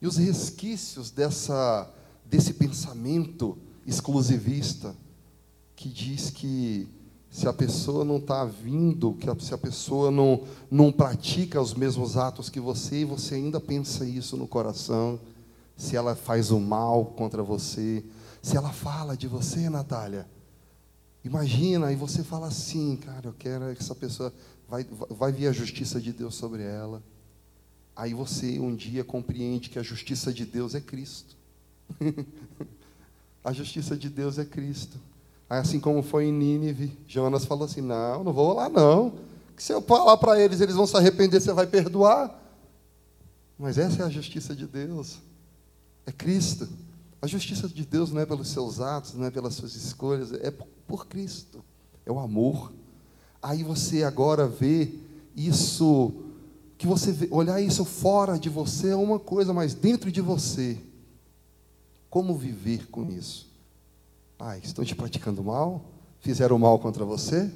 E os resquícios dessa, desse pensamento exclusivista, que diz que se a pessoa não está vindo, se a pessoa não, não pratica os mesmos atos que você, e você ainda pensa isso no coração, se ela faz o mal contra você, se ela fala de você, Natália, imagina, e você fala assim, cara, eu quero que essa pessoa vai, vai vir a justiça de Deus sobre ela. Aí você um dia compreende que a justiça de Deus é Cristo. a justiça de Deus é Cristo. Assim como foi em Nínive, Jonas falou assim: Não, não vou lá, não. Que se eu falar para eles, eles vão se arrepender, você vai perdoar. Mas essa é a justiça de Deus. É Cristo. A justiça de Deus não é pelos seus atos, não é pelas suas escolhas, é por Cristo. É o amor. Aí você agora vê isso, que você vê, olhar isso fora de você é uma coisa, mas dentro de você, como viver com isso? Ai, estão te praticando mal? Fizeram mal contra você?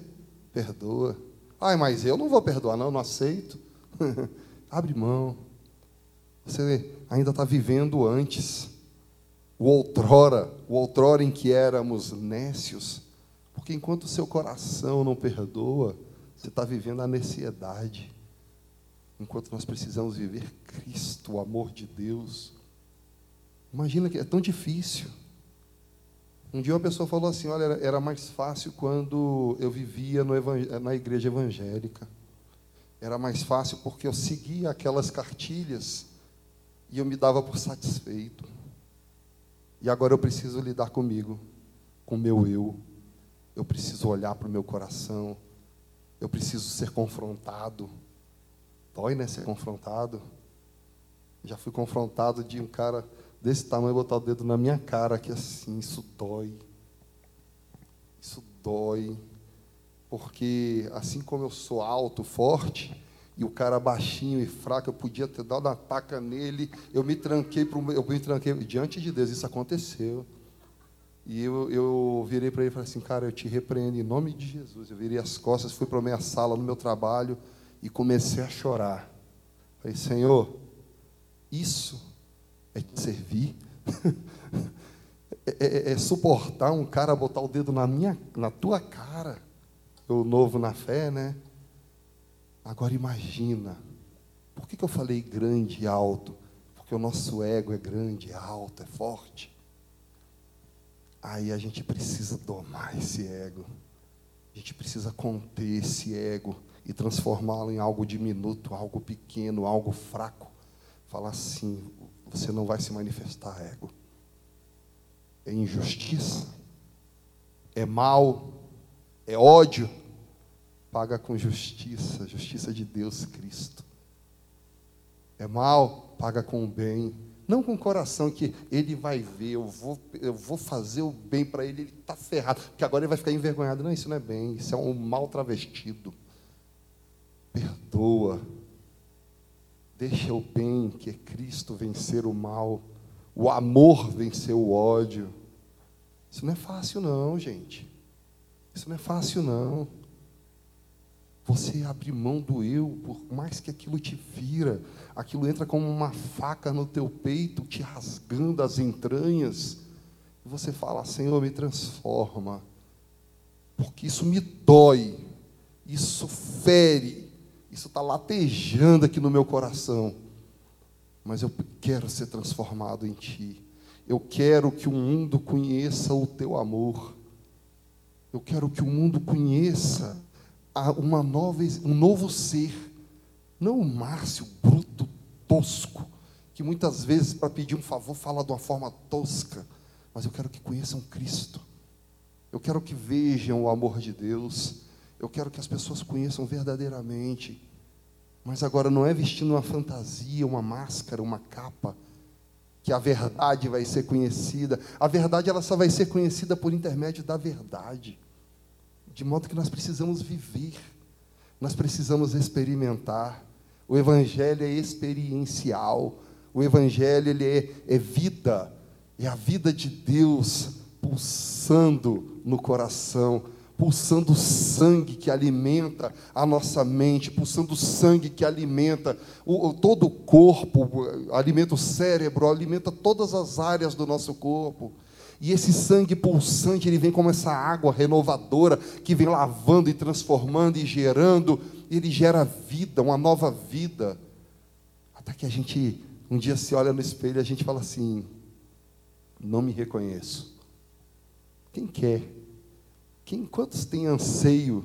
Perdoa. Ai, mas eu não vou perdoar, não, não aceito. Abre mão. Você ainda está vivendo antes o outrora, o outrora em que éramos nécios, porque enquanto o seu coração não perdoa, você está vivendo a necessidade. Enquanto nós precisamos viver Cristo, o amor de Deus. Imagina que é tão difícil. Um dia uma pessoa falou assim: olha, era mais fácil quando eu vivia na igreja evangélica. Era mais fácil porque eu seguia aquelas cartilhas E eu me dava por satisfeito. E agora eu preciso lidar comigo, com o meu eu. Eu preciso olhar para o meu coração. Eu preciso ser confrontado. Dói, né? Ser confrontado. Já fui confrontado de um cara desse tamanho botar o dedo na minha cara, que assim, isso dói. Isso dói. Porque assim como eu sou alto, forte, e o cara baixinho e fraco, eu podia ter dado uma taca nele, eu me tranquei, pro, eu me tranquei diante de Deus, isso aconteceu. E eu, eu virei para ele e falei assim, cara, eu te repreendo em nome de Jesus. Eu virei as costas, fui para minha sala, no meu trabalho, e comecei a chorar. Falei, Senhor, isso é te servir? é, é, é, suportar um cara botar o dedo na, minha, na tua cara? Eu novo na fé, né? Agora imagina, por que, que eu falei grande e alto? Porque o nosso ego é grande, é alto, é forte. Aí a gente precisa domar esse ego. A gente precisa conter esse ego e transformá-lo em algo diminuto, algo pequeno, algo fraco. Falar assim: você não vai se manifestar ego. É injustiça, é mal, é ódio, paga com justiça, justiça de Deus Cristo. É mal, paga com o bem. Não com o coração que ele vai ver, eu vou, eu vou fazer o bem para ele, ele está ferrado, porque agora ele vai ficar envergonhado. Não, isso não é bem, isso é um mal travestido. Perdoa. Deixa o bem, que é Cristo, vencer o mal. O amor vencer o ódio. Isso não é fácil, não, gente. Isso não é fácil, não. Você abrir mão do eu, por mais que aquilo te vira, aquilo entra como uma faca no teu peito, te rasgando as entranhas. E você fala, Senhor, me transforma. Porque isso me dói, isso fere, isso está latejando aqui no meu coração. Mas eu quero ser transformado em Ti. Eu quero que o mundo conheça o Teu amor. Eu quero que o mundo conheça uma nova, um novo ser, não o Márcio bruto, tosco, que muitas vezes para pedir um favor fala de uma forma tosca, mas eu quero que conheçam Cristo. Eu quero que vejam o amor de Deus. Eu quero que as pessoas conheçam verdadeiramente. Mas agora não é vestindo uma fantasia, uma máscara, uma capa, que a verdade vai ser conhecida. A verdade ela só vai ser conhecida por intermédio da verdade. De modo que nós precisamos viver, nós precisamos experimentar. O Evangelho é experiencial, o Evangelho ele é, é vida, é a vida de Deus pulsando no coração, pulsando sangue que alimenta a nossa mente, pulsando sangue que alimenta o, todo o corpo, alimenta o cérebro, alimenta todas as áreas do nosso corpo. E esse sangue pulsante, ele vem como essa água renovadora que vem lavando e transformando e gerando, ele gera vida, uma nova vida. Até que a gente um dia se olha no espelho e a gente fala assim: não me reconheço. Quem quer? Quem quantos tem anseio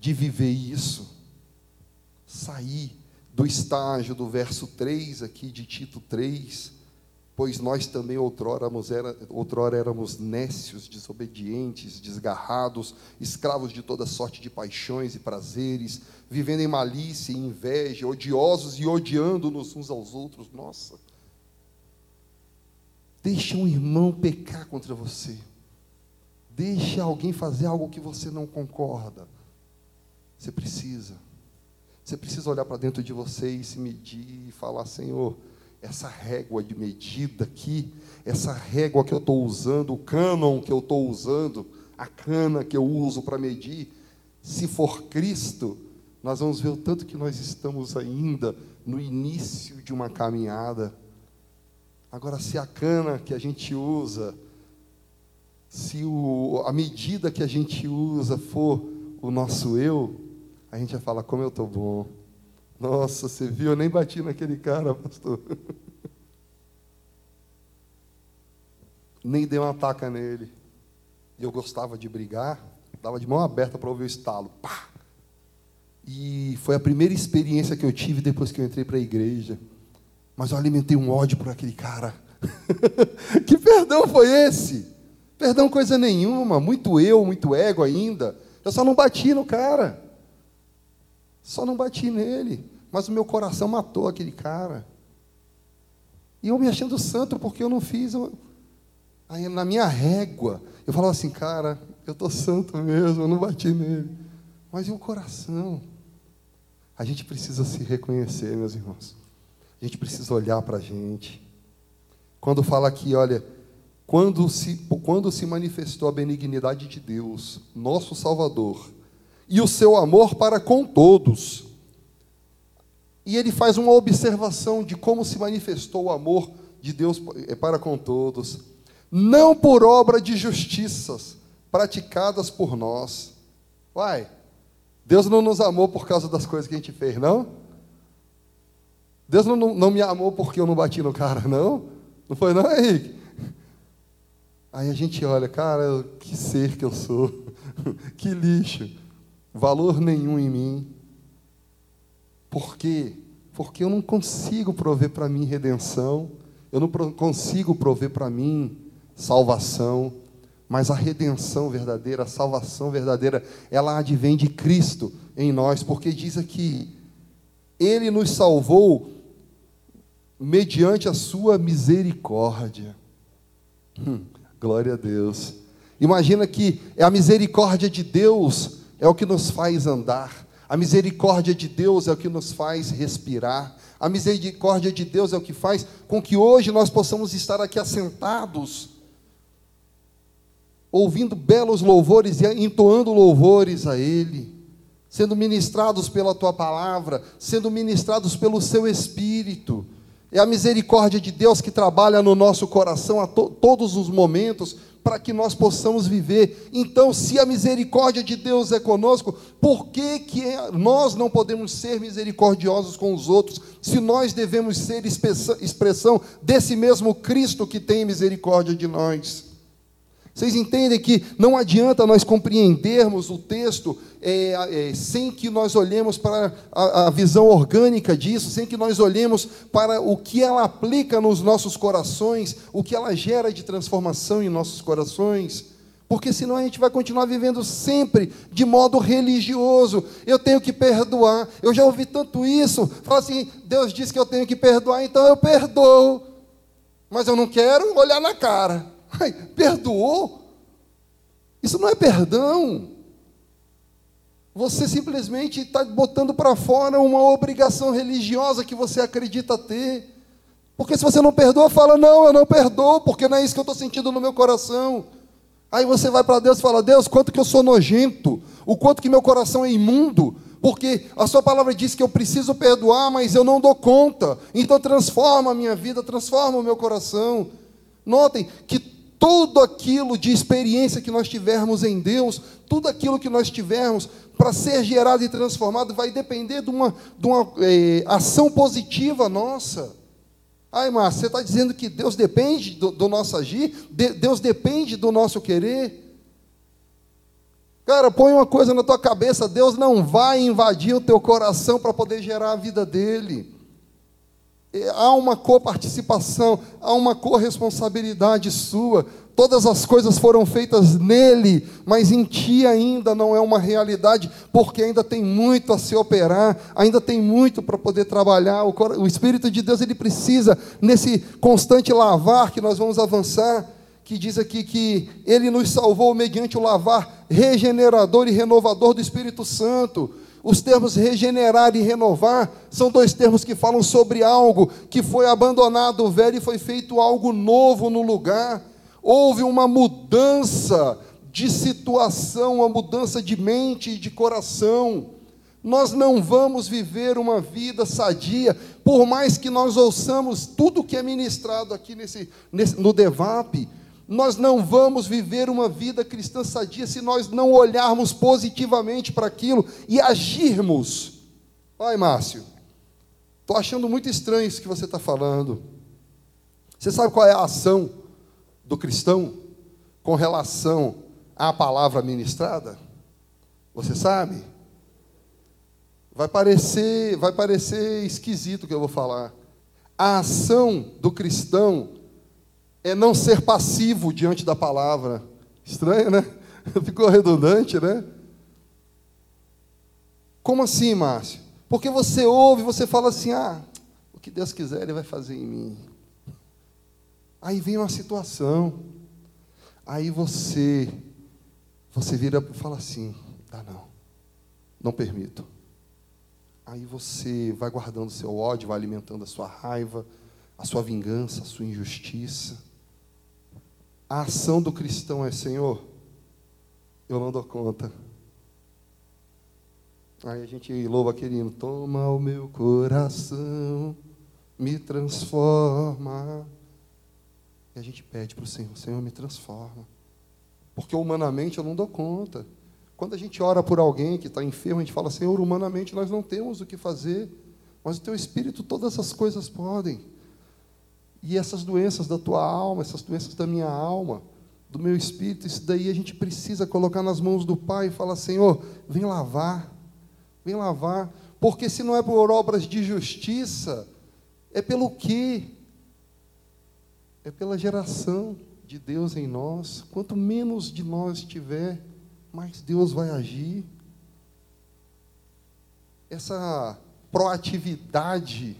de viver isso? Sair do estágio do verso 3 aqui de Tito 3 pois nós também outrora éramos, era, outrora éramos nécios, desobedientes, desgarrados, escravos de toda sorte de paixões e prazeres, vivendo em malícia e inveja, odiosos e odiando-nos uns aos outros. Nossa. Deixa um irmão pecar contra você. Deixa alguém fazer algo que você não concorda. Você precisa. Você precisa olhar para dentro de você e se medir e falar: Senhor, essa régua de medida aqui, essa régua que eu estou usando, o cânon que eu estou usando, a cana que eu uso para medir, se for Cristo, nós vamos ver o tanto que nós estamos ainda no início de uma caminhada. Agora, se a cana que a gente usa, se o, a medida que a gente usa for o nosso eu, a gente vai falar: como eu estou bom, nossa, você viu? Eu nem bati naquele cara, pastor. nem dei uma taca nele. E eu gostava de brigar, dava de mão aberta para ouvir o estalo. Pá! E foi a primeira experiência que eu tive depois que eu entrei para a igreja. mas eu alimentei um ódio por aquele cara. que perdão foi esse? Perdão coisa nenhuma, muito eu, muito ego ainda. Eu só não bati no cara. Só não bati nele, mas o meu coração matou aquele cara. E eu me achando santo porque eu não fiz. Aí na minha régua, eu falava assim, cara, eu estou santo mesmo, eu não bati nele. Mas e o coração? A gente precisa se reconhecer, meus irmãos. A gente precisa olhar para a gente. Quando fala aqui, olha, quando se, quando se manifestou a benignidade de Deus, nosso Salvador, e o seu amor para com todos. E ele faz uma observação de como se manifestou o amor de Deus eh, para com todos, não por obra de justiças praticadas por nós. Uai, Deus não nos amou por causa das coisas que a gente fez, não? Deus não, não me amou porque eu não bati no cara, não? Não foi, não, Henrique? Aí a gente olha, cara, que ser que eu sou, que lixo, valor nenhum em mim. Por quê? Porque eu não consigo prover para mim redenção, eu não consigo prover para mim salvação, mas a redenção verdadeira, a salvação verdadeira, ela advém de Cristo em nós, porque diz aqui, Ele nos salvou mediante a sua misericórdia. Hum, glória a Deus. Imagina que é a misericórdia de Deus é o que nos faz andar. A misericórdia de Deus é o que nos faz respirar. A misericórdia de Deus é o que faz com que hoje nós possamos estar aqui assentados ouvindo belos louvores e entoando louvores a Ele, sendo ministrados pela Tua palavra, sendo ministrados pelo Seu Espírito. É a misericórdia de Deus que trabalha no nosso coração a to todos os momentos para que nós possamos viver. Então, se a misericórdia de Deus é conosco, por que, que é, nós não podemos ser misericordiosos com os outros, se nós devemos ser expressão desse mesmo Cristo que tem misericórdia de nós? Vocês entendem que não adianta nós compreendermos o texto é, é, sem que nós olhemos para a, a, visão orgânica disso, sem que nós olhemos para o que ela aplica nos nossos corações, o que ela gera de transformação em nossos corações. Porque senão a gente vai continuar vivendo sempre de modo religioso. Eu tenho que perdoar. Eu já ouvi tanto isso. Fala assim: Deus disse que eu tenho que perdoar, então eu perdoo. Mas eu não quero olhar na cara. Ai, perdoou? Isso não é perdão. Você simplesmente está botando para fora uma obrigação religiosa que você acredita ter. Porque se você não perdoa, fala, não, eu não perdoo, porque não é isso que eu estou sentindo no meu coração. Aí você vai para Deus e fala, Deus, quanto que eu sou nojento, o quanto que meu coração é imundo, porque a sua palavra diz que eu preciso perdoar, mas eu não dou conta. Então transforma a minha vida, transforma o meu coração. Notem que tudo aquilo de experiência que nós tivermos em Deus, tudo aquilo que nós tivermos para ser gerado e transformado, vai depender de uma, de uma é, ação positiva nossa. Ai, Márcio, você está dizendo que Deus depende do, do nosso agir? De, Deus depende do nosso querer? Cara, põe uma coisa na tua cabeça: Deus não vai invadir o teu coração para poder gerar a vida dele. É, há uma coparticipação, há uma corresponsabilidade sua. Todas as coisas foram feitas nele, mas em ti ainda não é uma realidade, porque ainda tem muito a se operar, ainda tem muito para poder trabalhar. O Espírito de Deus ele precisa nesse constante lavar que nós vamos avançar, que diz aqui que ele nos salvou mediante o lavar regenerador e renovador do Espírito Santo. Os termos regenerar e renovar são dois termos que falam sobre algo que foi abandonado o velho e foi feito algo novo no lugar. Houve uma mudança de situação, uma mudança de mente e de coração. Nós não vamos viver uma vida sadia, por mais que nós ouçamos tudo que é ministrado aqui nesse, nesse no DEVAP, nós não vamos viver uma vida cristã sadia se nós não olharmos positivamente para aquilo e agirmos. Ai, Márcio, estou achando muito estranho isso que você está falando. Você sabe qual é a ação do cristão com relação à palavra ministrada? Você sabe? Vai parecer, vai parecer esquisito o que eu vou falar. A ação do cristão é não ser passivo diante da palavra. Estranho, né? Ficou redundante, né? Como assim, Márcio? Porque você ouve, você fala assim: ah, o que Deus quiser, Ele vai fazer em mim. Aí vem uma situação, aí você, você vira e fala assim: dá não, não permito. Aí você vai guardando seu ódio, vai alimentando a sua raiva, a sua vingança, a sua injustiça. A ação do cristão é: Senhor, eu não dou conta. Aí a gente louva aquele hino: Toma o meu coração, me transforma. E a gente pede para o Senhor: Senhor, me transforma. Porque humanamente eu não dou conta. Quando a gente ora por alguém que está enfermo, a gente fala: Senhor, humanamente nós não temos o que fazer, mas o teu espírito todas as coisas podem. E essas doenças da tua alma, essas doenças da minha alma, do meu espírito, isso daí a gente precisa colocar nas mãos do Pai e falar: Senhor, vem lavar, vem lavar, porque se não é por obras de justiça, é pelo quê? É pela geração de Deus em nós. Quanto menos de nós tiver, mais Deus vai agir. Essa proatividade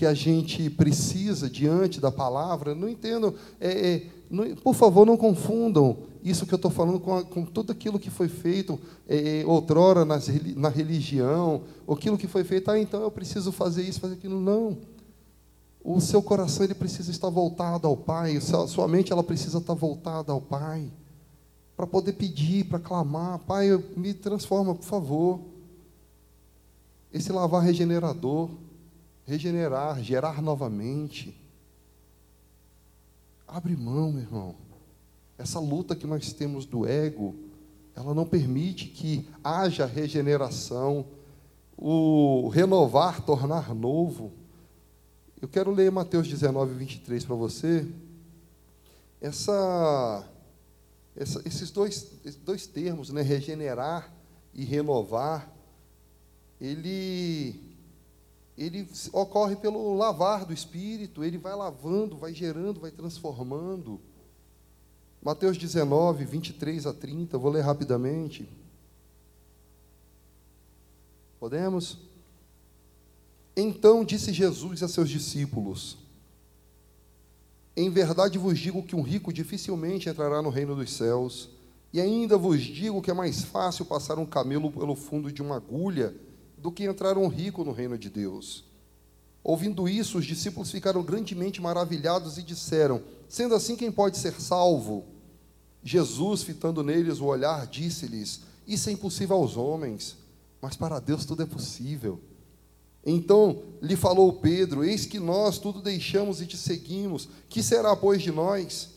que a gente precisa diante da palavra, não entendo, é, é, não, por favor, não confundam isso que eu estou falando com, a, com, tudo aquilo que foi feito é, é, outrora nas, na religião, aquilo que foi feito, ah, então eu preciso fazer isso, fazer aquilo. Não. O seu coração ele precisa estar voltado ao Pai, a sua mente ela precisa estar voltada ao Pai, para poder pedir, para clamar, Pai, me transforma, por favor. Esse lavar regenerador, regenerar, gerar novamente. Abre mão, meu irmão. Essa luta que nós temos do ego, ela não permite que haja regeneração, o renovar, tornar novo. Eu quero ler Mateus 19, 23 para você. Essa, essa, esses dois, dois termos, né, regenerar e renovar, ele ele ocorre pelo lavar do espírito, ele vai lavando, vai gerando, vai transformando. Mateus 19, 23 a 30, vou ler rapidamente. Podemos? Então disse Jesus a seus discípulos: Em verdade vos digo que um rico dificilmente entrará no reino dos céus, e ainda vos digo que é mais fácil passar um camelo pelo fundo de uma agulha do que entrar um rico no reino de Deus. Ouvindo isso, os discípulos ficaram grandemente maravilhados e disseram: Sendo assim, quem pode ser salvo? Jesus, fitando neles o olhar, disse-lhes: Isso é impossível aos homens, mas para Deus tudo é possível. Então lhe falou Pedro: Eis que nós tudo deixamos e te seguimos, que será, pois, de nós?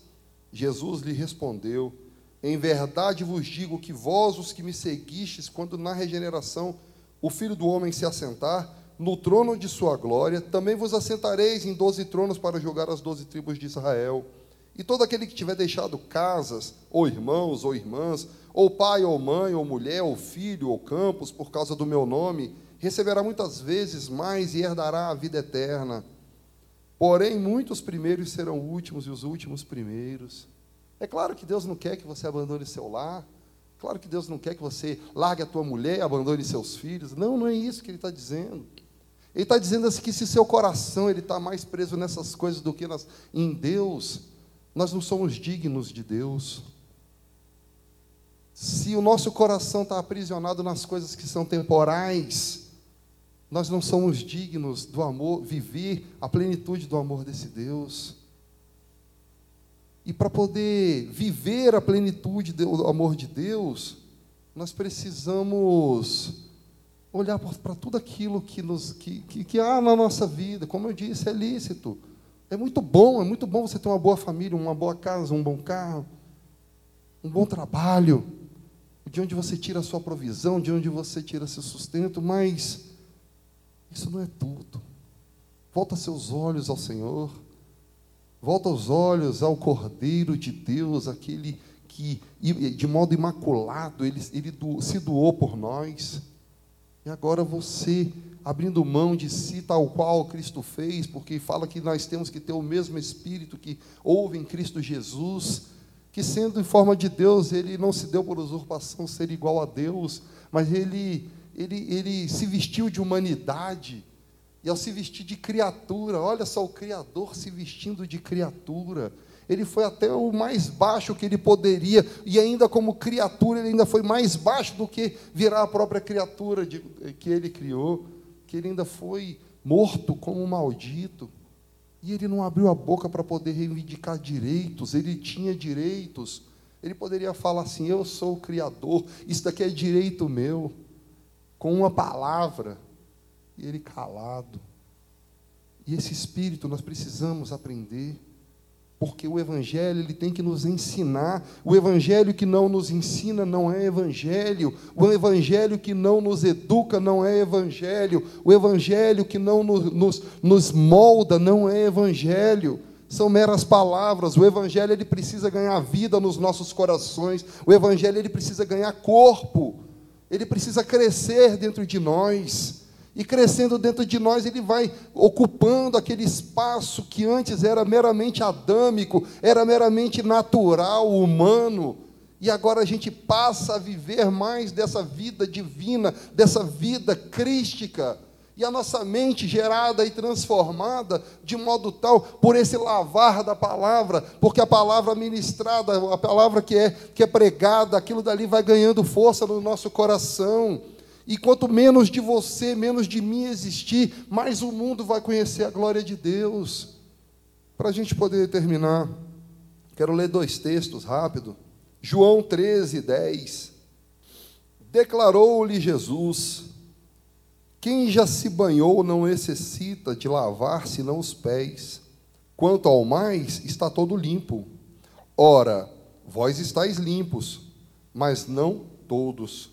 Jesus lhe respondeu: Em verdade vos digo que vós, os que me seguistes, quando na regeneração o filho do homem se assentar no trono de sua glória, também vos assentareis em doze tronos para julgar as doze tribos de Israel. E todo aquele que tiver deixado casas, ou irmãos, ou irmãs, ou pai, ou mãe, ou mulher, ou filho, ou campos, por causa do meu nome, receberá muitas vezes mais e herdará a vida eterna. Porém, muitos primeiros serão últimos e os últimos primeiros. É claro que Deus não quer que você abandone seu lar, Claro que Deus não quer que você largue a tua mulher abandone seus filhos. Não, não é isso que Ele está dizendo. Ele está dizendo assim que se seu coração ele está mais preso nessas coisas do que nas, em Deus, nós não somos dignos de Deus. Se o nosso coração está aprisionado nas coisas que são temporais, nós não somos dignos do amor, viver a plenitude do amor desse Deus. E para poder viver a plenitude do amor de Deus, nós precisamos olhar para tudo aquilo que, nos, que, que, que, há na nossa vida. Como eu disse, é lícito. É muito bom, é muito bom você ter uma boa família, uma boa casa, um bom carro, um bom trabalho, de onde você tira a sua provisão, de onde você tira seu sustento, mas isso não é tudo. Volta seus olhos ao Senhor. Volta os olhos ao Cordeiro de Deus, aquele que, de modo imaculado, ele, ele se doou por nós. E agora você abrindo mão de si, tal qual Cristo fez, porque fala que nós temos que ter o mesmo Espírito que houve em Cristo Jesus, que sendo em forma de Deus, ele não se deu por usurpação ser igual a Deus, mas ele, ele, ele se vestiu de humanidade, e ao se vestir de criatura, olha só o Criador se vestindo de criatura, ele foi até o mais baixo que ele poderia, e ainda como criatura, ele ainda foi mais baixo do que virar a própria criatura de, que ele criou, que ele ainda foi morto como um maldito. E ele não abriu a boca para poder reivindicar direitos, ele tinha direitos. Ele poderia falar assim: Eu sou o Criador, isso daqui é direito meu, com uma palavra. E ele calado. E esse espírito nós precisamos aprender porque o evangelho ele tem que nos ensinar. O evangelho que não nos ensina não é evangelho. O evangelho que não nos educa não é evangelho. O evangelho que não nos, nos, nos molda não é evangelho. São meras palavras. O evangelho ele precisa ganhar vida nos nossos corações. O evangelho ele precisa ganhar corpo. Ele precisa crescer dentro de nós. E crescendo dentro de nós, ele vai ocupando aquele espaço que antes era meramente adâmico, era meramente natural, humano. E agora a gente passa a viver mais dessa vida divina, dessa vida crística. E a nossa mente gerada e transformada de modo tal por esse lavar da palavra, porque a palavra ministrada, a palavra que é que é pregada, aquilo dali vai ganhando força no nosso coração. E quanto menos de você, menos de mim existir, mais o mundo vai conhecer a glória de Deus. Para a gente poder terminar, quero ler dois textos rápido. João 13, 10. Declarou-lhe Jesus: Quem já se banhou não necessita de lavar senão os pés. Quanto ao mais, está todo limpo. Ora, vós estáis limpos, mas não todos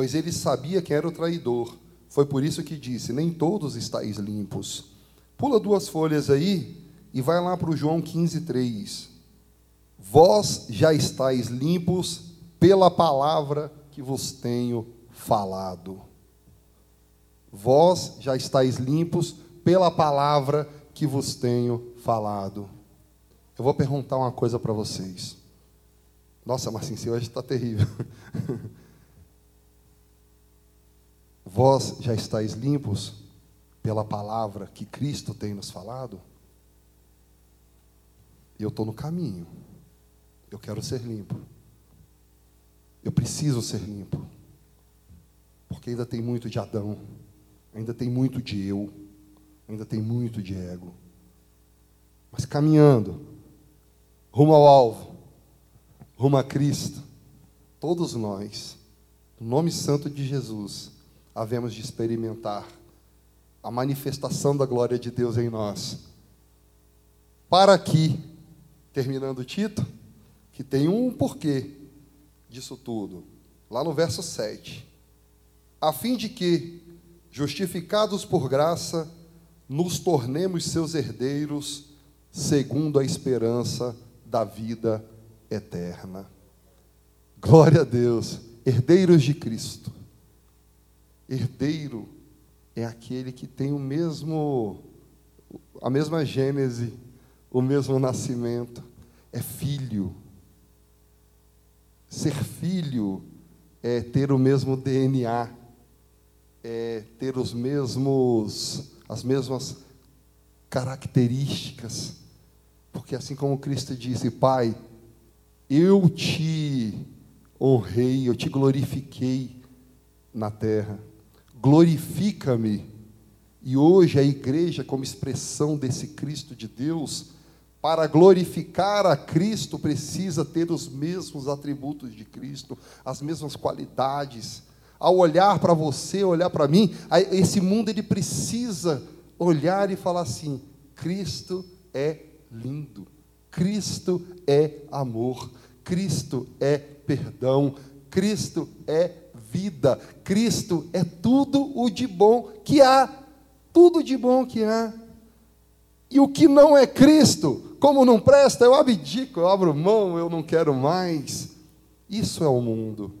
pois ele sabia quem era o traidor. Foi por isso que disse: Nem todos estáis limpos. Pula duas folhas aí e vai lá para o João 15, 3. Vós já estáis limpos pela palavra que vos tenho falado. Vós já estáis limpos pela palavra que vos tenho falado. Eu vou perguntar uma coisa para vocês. Nossa, Marcinho, hoje está terrível. Vós já estáis limpos pela palavra que Cristo tem nos falado? Eu estou no caminho. Eu quero ser limpo. Eu preciso ser limpo. Porque ainda tem muito de Adão. Ainda tem muito de eu. Ainda tem muito de ego. Mas caminhando, rumo ao alvo, rumo a Cristo, todos nós, no nome santo de Jesus, havemos de experimentar a manifestação da glória de Deus em nós. Para que, terminando Tito, que tem um porquê disso tudo, lá no verso 7, a fim de que, justificados por graça, nos tornemos seus herdeiros, segundo a esperança da vida eterna. Glória a Deus, herdeiros de Cristo Herdeiro é aquele que tem o mesmo a mesma gênese, o mesmo nascimento, é filho. Ser filho é ter o mesmo DNA, é ter os mesmos as mesmas características. Porque assim como Cristo disse, Pai, eu te honrei, eu te glorifiquei na terra glorifica-me. E hoje a igreja, como expressão desse Cristo de Deus, para glorificar a Cristo, precisa ter os mesmos atributos de Cristo, as mesmas qualidades. Ao olhar para você, olhar para mim, esse mundo ele precisa olhar e falar assim: Cristo é lindo, Cristo é amor, Cristo é perdão, Cristo é vida. Cristo é tudo o de bom que há. Tudo de bom que há. E o que não é Cristo, como não presta, eu abdico, eu abro mão, eu não quero mais. Isso é o mundo.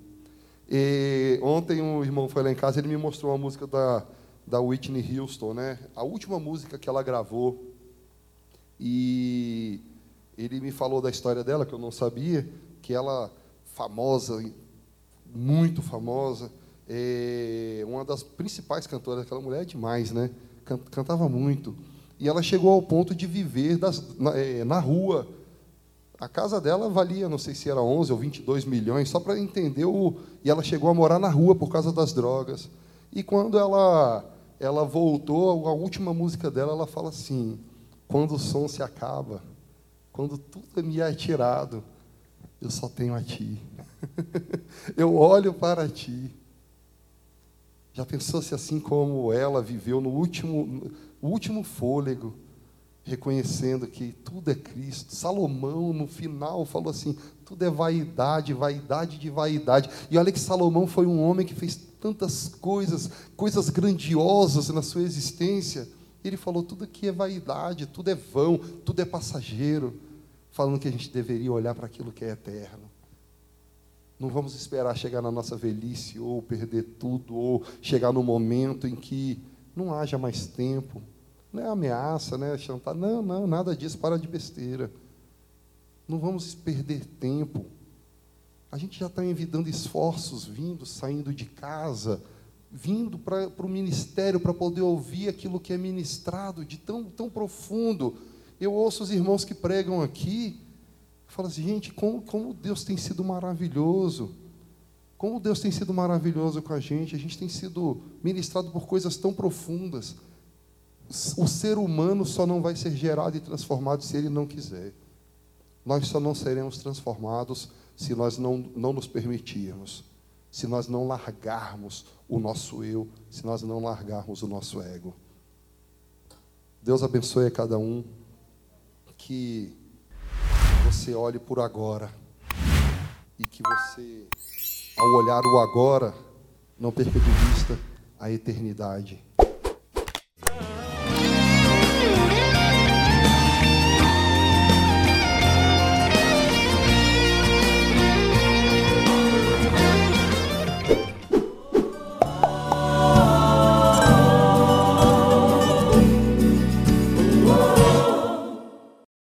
E ontem um irmão foi lá em casa, ele me mostrou uma música da, da Whitney Houston, né? A última música que ela gravou. E ele me falou da história dela, que eu não sabia, que ela, famosa, muito famosa, é uma das principais cantoras, aquela mulher é demais, né? Cantava muito. E ela chegou ao ponto de viver das, na, é, na rua. A casa dela valia, não sei se era 11 ou 22 milhões, só para entender o. E ela chegou a morar na rua por causa das drogas. E quando ela, ela voltou, a última música dela, ela fala assim: quando o som se acaba, quando tudo me é tirado, eu só tenho a ti. eu olho para ti. Já pensou se assim como ela viveu no último, último fôlego, reconhecendo que tudo é Cristo? Salomão, no final, falou assim: tudo é vaidade, vaidade de vaidade. E olha que Salomão foi um homem que fez tantas coisas, coisas grandiosas na sua existência. Ele falou: tudo aqui é vaidade, tudo é vão, tudo é passageiro. Falando que a gente deveria olhar para aquilo que é eterno. Não vamos esperar chegar na nossa velhice ou perder tudo, ou chegar no momento em que não haja mais tempo. Não é ameaça, né? Chantar. Não, não, nada disso, para de besteira. Não vamos perder tempo. A gente já está envidando esforços, vindo, saindo de casa, vindo para o ministério para poder ouvir aquilo que é ministrado de tão, tão profundo. Eu ouço os irmãos que pregam aqui, Fala assim, gente, como, como Deus tem sido maravilhoso. Como Deus tem sido maravilhoso com a gente. A gente tem sido ministrado por coisas tão profundas. O ser humano só não vai ser gerado e transformado se ele não quiser. Nós só não seremos transformados se nós não, não nos permitirmos. Se nós não largarmos o nosso eu. Se nós não largarmos o nosso ego. Deus abençoe a cada um. Que você olhe por agora e que você, ao olhar o agora, não perca de vista a eternidade.